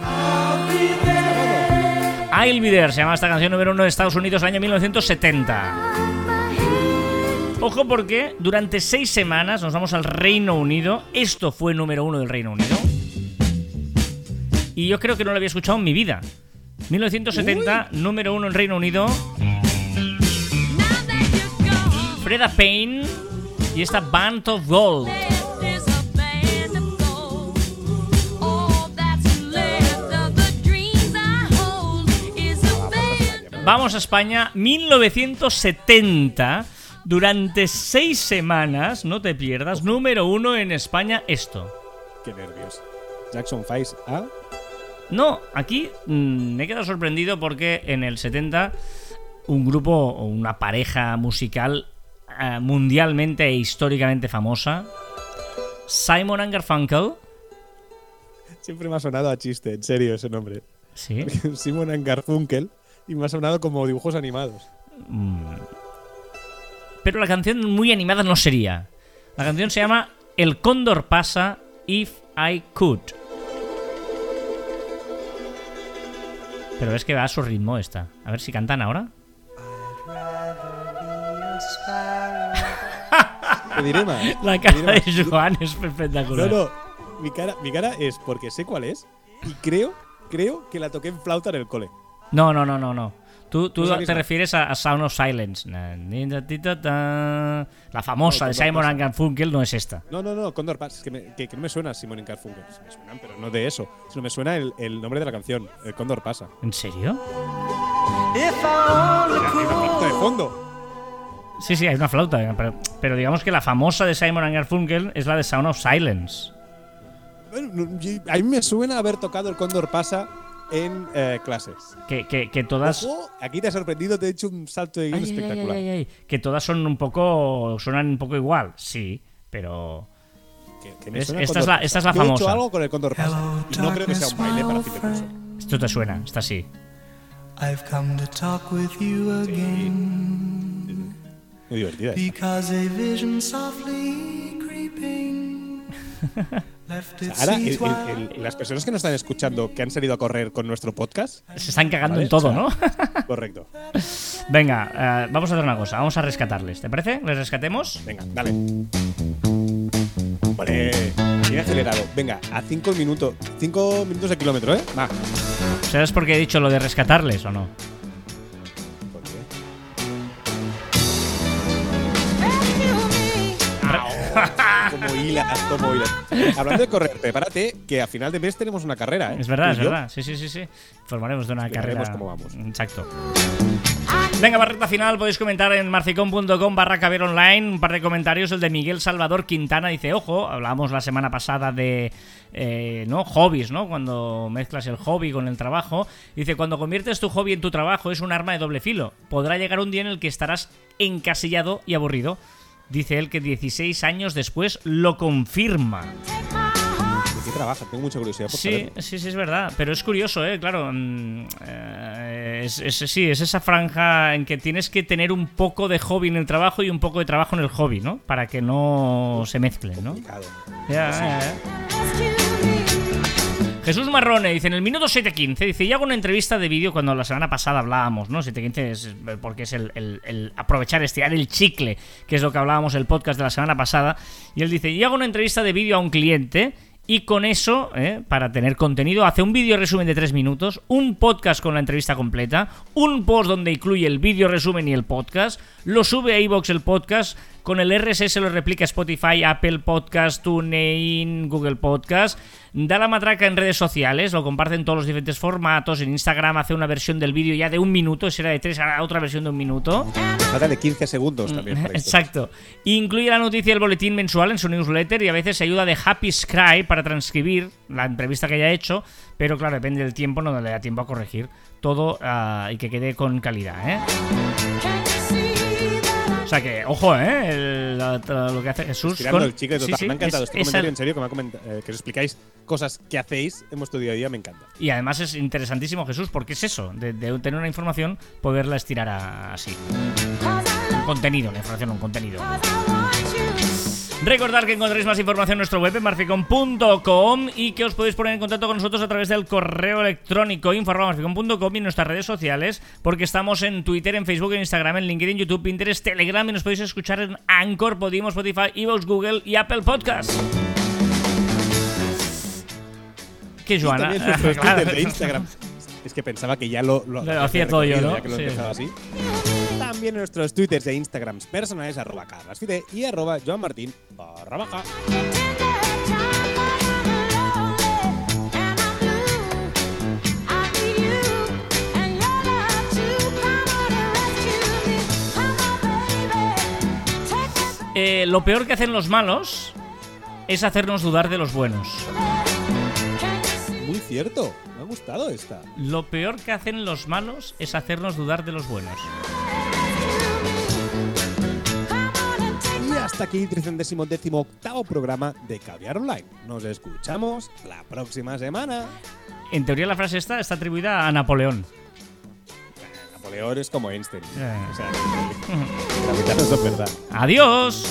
I'll Be There se llama esta canción número uno de Estados Unidos, año 1970. Ojo porque durante seis semanas nos vamos al Reino Unido. Esto fue número uno del Reino Unido. Y yo creo que no lo había escuchado en mi vida. 1970, número uno en Reino Unido. Freda Payne y esta Band of Gold. Vamos a España, 1970. Durante seis semanas, no te pierdas, número uno en España esto. Qué nervios. Jackson Five A. No, aquí mm, me he quedado sorprendido porque en el 70 un grupo o una pareja musical eh, mundialmente e históricamente famosa, Simon and Garfunkel, Siempre me ha sonado a chiste, en serio, ese nombre. sí, Simon and Garfunkel. Y me ha sonado como dibujos animados. pero la canción muy animada no sería. La canción se llama El cóndor pasa if I could. Pero es que va a su ritmo esta. A ver si cantan ahora. Te diré más. La diré cara de. Joan es No, espectacular. no. Mi cara, mi cara es porque sé cuál es. Y creo, creo que la toqué en flauta en el cole. No, no, no, no, no. Tú, tú te misma. refieres a, a Sound of Silence. La famosa No, de Simon and Garfunkel no es esta. No, no, no, Condor Pass. Es que, me- que- que no me suena Simon and Garfunkel. Me suenan, pero no de eso. Sino me suena el, el nombre de la canción. El Condor pasa. ¿En serio? Hay una flauta de fondo. Sí, sí, hay una flauta. Pero, pero digamos que la famosa de Simon and Garfunkel es la de Sound of Silence. Bueno, a mí me suena haber tocado el Condor pasa en eh, clases. Que, que, que todas. Ojo, aquí te ha sorprendido, te he hecho un salto de guion Ay, ay, ay, espectacular. ay, ay. Que todas son un poco. Suenan un poco igual, sí. Pero. Que- que me Es- suena esta es la- esta es la Yo he hecho famosa. algo con el Condor pasa. Y no creo que sea un baile para curso. Esto te suena, está así. I've come to talk with you again Muy divertida. esta. Ahora, el- seeds el- while el- las personas que nos están escuchando que han salido a correr con nuestro podcast, Se están cagando Vale, en todo, o sea, ¿no? correcto. Venga, eh, vamos a hacer una cosa. Vamos a rescatarles. ¿Te parece? ¿Les rescatemos? Venga, dale. Vale, bien acelerado. Venga, a 5 minutos. 5 minutos de kilómetro, ¿eh? Va. ¿Sabes por qué he dicho lo de rescatarles o no? Hablando de correr, prepárate que a final de mes tenemos una carrera, ¿eh? Es verdad, es yo. verdad. Sí, sí, sí, sí. Formaremos de una carrera. cómo vamos. Exacto. Venga, barreta final, podéis comentar en marficom.com barra caber online un par de comentarios. El de Miguel Salvador Quintana dice, ojo, hablábamos la semana pasada de eh, ¿no? hobbies, ¿no? Cuando mezclas el hobby con el trabajo. Dice, cuando conviertes tu hobby en tu trabajo es un arma de doble filo. Podrá llegar un día en el que estarás encasillado y aburrido. Dice él que 16 años después lo confirma. ¿De qué trabaja? Tengo mucha curiosidad por Sí, saberlo. sí, sí, es verdad. Pero es curioso, ¿eh? Claro. mm, eh, es, es- sí, es esa franja en que tienes que tener un poco de hobby en el trabajo y un poco de trabajo en el hobby, ¿no? Para que no se mezclen, ¿no? Complicado. Ya, ya. Jesús Marrone dice en el minuto 7.15, dice, y hago una entrevista de vídeo cuando la semana pasada hablábamos, ¿no? 7.15 es eh, porque es el, el- aprovechar, estirar el chicle, que es lo que hablábamos el podcast de la semana pasada. Y él dice, y hago una entrevista de vídeo a un cliente y con eso, eh, para tener contenido, hace un vídeo resumen de 3 minutos, un podcast con la entrevista completa, un post donde incluye el vídeo resumen y el podcast, lo sube a iVoox el podcast, con el RSS lo replica Spotify, Apple Podcast, TuneIn, Google Podcast. Da la matraca en redes sociales, lo comparte en todos los diferentes formatos. En Instagram hace una versión del vídeo ya de un minuto, ese era de tres, ahora otra versión de un minuto. De 15 segundos también para esto. Exacto. Incluye la noticia del boletín mensual en su newsletter y a veces se ayuda de Happy Scribe para transcribir la entrevista que haya hecho, pero claro, depende del tiempo, no le da tiempo a corregir todo ah, y que quede con calidad, ¿eh? O sea que, ojo, ¿eh? El- lo, lo que hace Jesús. Con- el chicle Sí, total. sí, me ha encantado es- este es comentario, en serio, que, me ha eh, que os explicáis cosas que hacéis en vuestro día a día, me encanta. Y además es interesantísimo, Jesús, porque es eso, de, de tener una información, poderla estirar a- así. Un contenido, la información, un contenido. Recordad que encontraréis más información en nuestro web en marficom.com y que os podéis poner en contacto con nosotros a través del correo electrónico info.marficom.com y en nuestras redes sociales, porque estamos en Twitter, en Facebook, en Instagram, en LinkedIn, YouTube, Pinterest, Telegram y nos podéis escuchar en Anchor, Podimo, Spotify, Evox, Google y Apple Podcasts. ¿Qué, Y Joana? Claro. Instagram. Es que pensaba que ya lo, lo, Lo hacía todo yo, ¿no? ya que lo Sí. empezaba así. También nuestros twitters de Instagram personales, arroba carlasfide y arroba joanmartin barra baja. Eh, lo peor que hacen los malos es hacernos dudar de los buenos. Cierto, me ha gustado esta. Lo peor que hacen los malos es hacernos dudar de los buenos. Y hasta aquí, tricentésimo décimo octavo programa de Caviar Online. Nos escuchamos la próxima semana. En teoría la frase esta está atribuida a Napoleón. Napoleón es como Einstein. Eh. O sea, que la mitad no es verdad. Adiós.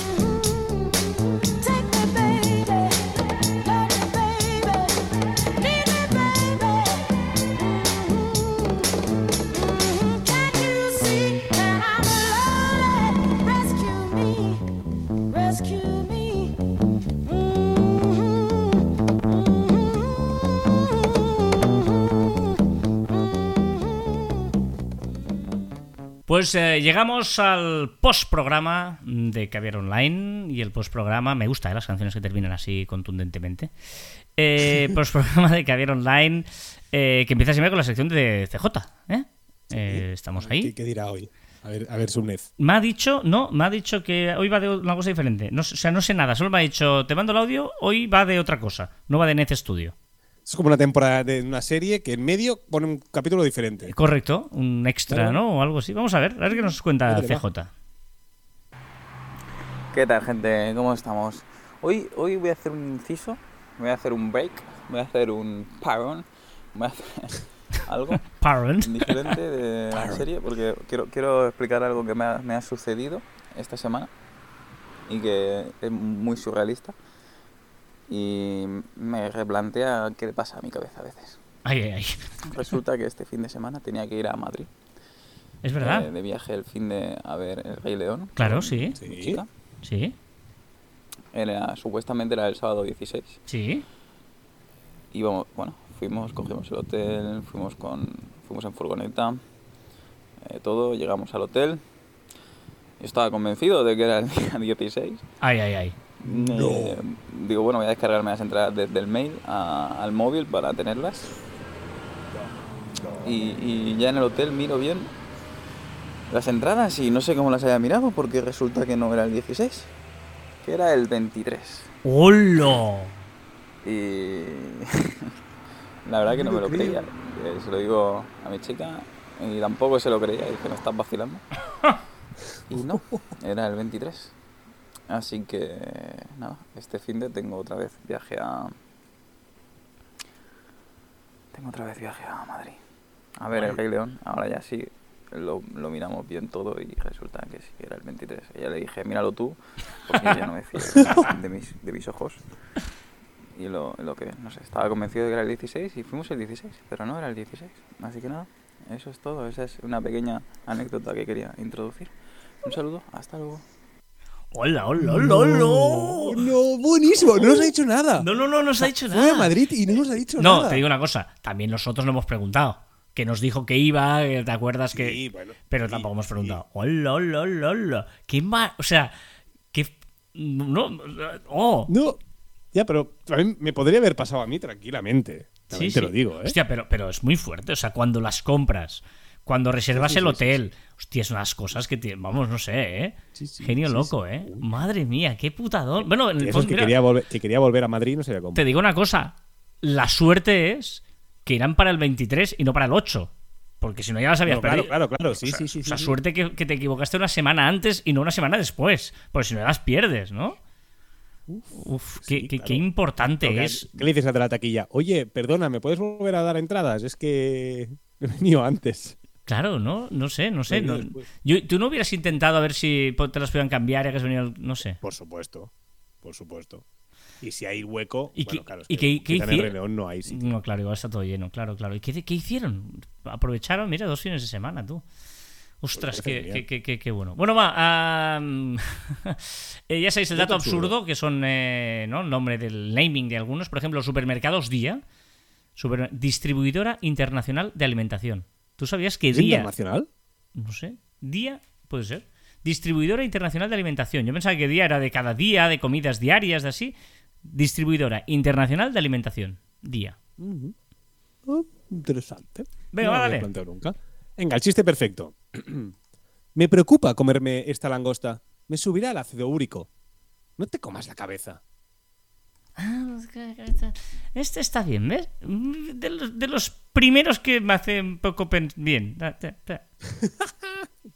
Pues eh, llegamos al postprograma de Caviar Online y el postprograma, me gusta, ¿eh? las canciones que terminan así contundentemente. Eh, postprograma de Caviar Online eh, que empieza siempre con la sección de CJ. ¿eh? Eh, estamos ¿Qué, ahí. qué dirá hoy? A ver, a ver, Sumnez. Me ha dicho, no, me ha dicho que hoy va de una cosa diferente. No, o sea, no sé nada, solo me ha dicho, te mando el audio, hoy va de otra cosa, no va de Net Studio. Es como una temporada de una serie que en medio pone un capítulo diferente. Correcto, un extra, Claro. ¿no? O algo así. Vamos a ver, a ver qué nos cuenta. CJ. ¿Qué tal, gente? ¿Cómo estamos? Hoy, hoy voy a hacer un inciso, voy a hacer un break, voy a hacer un parón, voy a hacer algo diferente de la serie porque quiero, quiero explicar algo que me ha, me ha sucedido esta semana y que es muy surrealista y me replantea qué le pasa a mi cabeza a veces. Ay, ay, ay. Resulta que este fin de semana tenía que ir a Madrid Es verdad. eh, de viaje el fin de a ver El Rey León. Claro, sí. Sí. Sí, Era, supuestamente era el sábado 16. sí. íbamos, bueno, fuimos, cogimos el hotel, fuimos con, fuimos en furgoneta, eh, todo, llegamos al hotel. Yo estaba convencido de que era el día 16. Ay, ay, ay. Eh, digo, bueno, voy a descargarme las entradas desde el mail a- al móvil para tenerlas. Y, y ya en el hotel miro bien las entradas y no sé cómo las haya mirado porque resulta que no era el 16, que era el 23. ¡Hola! Y la verdad que no me lo creía. Eh, Se lo digo a mi chica y tampoco se lo creía. Y que me estás vacilando. Y no, era el 23. Así que nada, este fin de tengo otra vez viaje a. Tengo otra vez viaje a Madrid. A ver el Rey León. Ahora ya sí lo, lo miramos bien todo y resulta que sí que era el 23. Ella le dije, míralo tú, porque ya no me fío de mis, de mis ojos. Y lo, lo que, no sé, estaba convencido de que era el 16 y fuimos el 16, pero no era el 16. Así que nada, eso es todo. Esa es una pequeña anécdota que quería introducir. Un saludo, hasta luego. ¡Hola, hola, hola, hola! No, buenísimo, no nos ha dicho nada. No, no, no nos ha dicho Fue a nada. Madrid y no nos ha dicho No, nada. te digo una cosa. También nosotros lo hemos preguntado. Que nos dijo que iba, ¿te acuerdas que...? Sí, bueno, Pero sí, tampoco hemos sí. preguntado. ¡Hola, hola, hola, hola! ¿Qué más? O sea, ¿qué...? No... ¡Oh! No, ya, pero también me podría haber pasado a mí tranquilamente. También te lo digo, ¿eh? Hostia, pero, pero es muy fuerte. O sea, cuando las compras, cuando reservas Sí, sí, el hotel. Hostia, es unas cosas que tienen. Vamos, no sé, ¿eh? Genio loco. ¿eh? Madre mía, qué putadón. Bueno, en el eso fondo, es que mira, quería, volver, que quería volver a Madrid no sabía cómo. te digo una cosa. La suerte es que irán para el 23 y no para el 8. Porque si no ya las habías No, claro, perdido. claro, claro, sí, O sea, sí, sí. O sea, sí, suerte que, que te equivocaste una semana antes y no una semana después. Porque si no las pierdes, ¿no? Uf, qué, sí, qué- claro. qué importante No, ¿qué- es. ¿Qué le dices a la taquilla? Oye, perdona, ¿me puedes volver a dar entradas? Es que he venido antes. Claro, ¿no? No sé, no sé. No- yo- ¿Tú no hubieras intentado a ver si te las podían cambiar ya que has venido? No sé. Por supuesto, por supuesto. Y si hay hueco, ¿Y bueno, qué- claro, es que qué- en hicieron? León no hay sitio. No, claro, igual está todo lleno, claro, claro. ¿Y qué, qué hicieron? Aprovecharon, mira, dos fines de semana, tú. Ostras, Pues qué, parece qué, qué- qué- qué bueno. Bueno, va. eh, ya sabéis el dato absurdo. absurdo, que son eh, ¿no? el nombre del naming de algunos. Por ejemplo, Supermercados Día, super- distribuidora internacional de alimentación. ¿Tú sabías que ¿Es Día... internacional? No sé. Día, puede ser. Distribuidora Internacional de Alimentación. Yo pensaba que día era de cada día, de comidas diarias, de así. Distribuidora Internacional de Alimentación. Día. Oh, interesante. Venga, no va, lo había dale. planteado nunca. Venga, el chiste perfecto. Me preocupa comerme esta langosta. Me subirá el ácido úrico. No te comas la cabeza. Este está bien, ¿ves? De los, de los primeros que me hacen poco bien.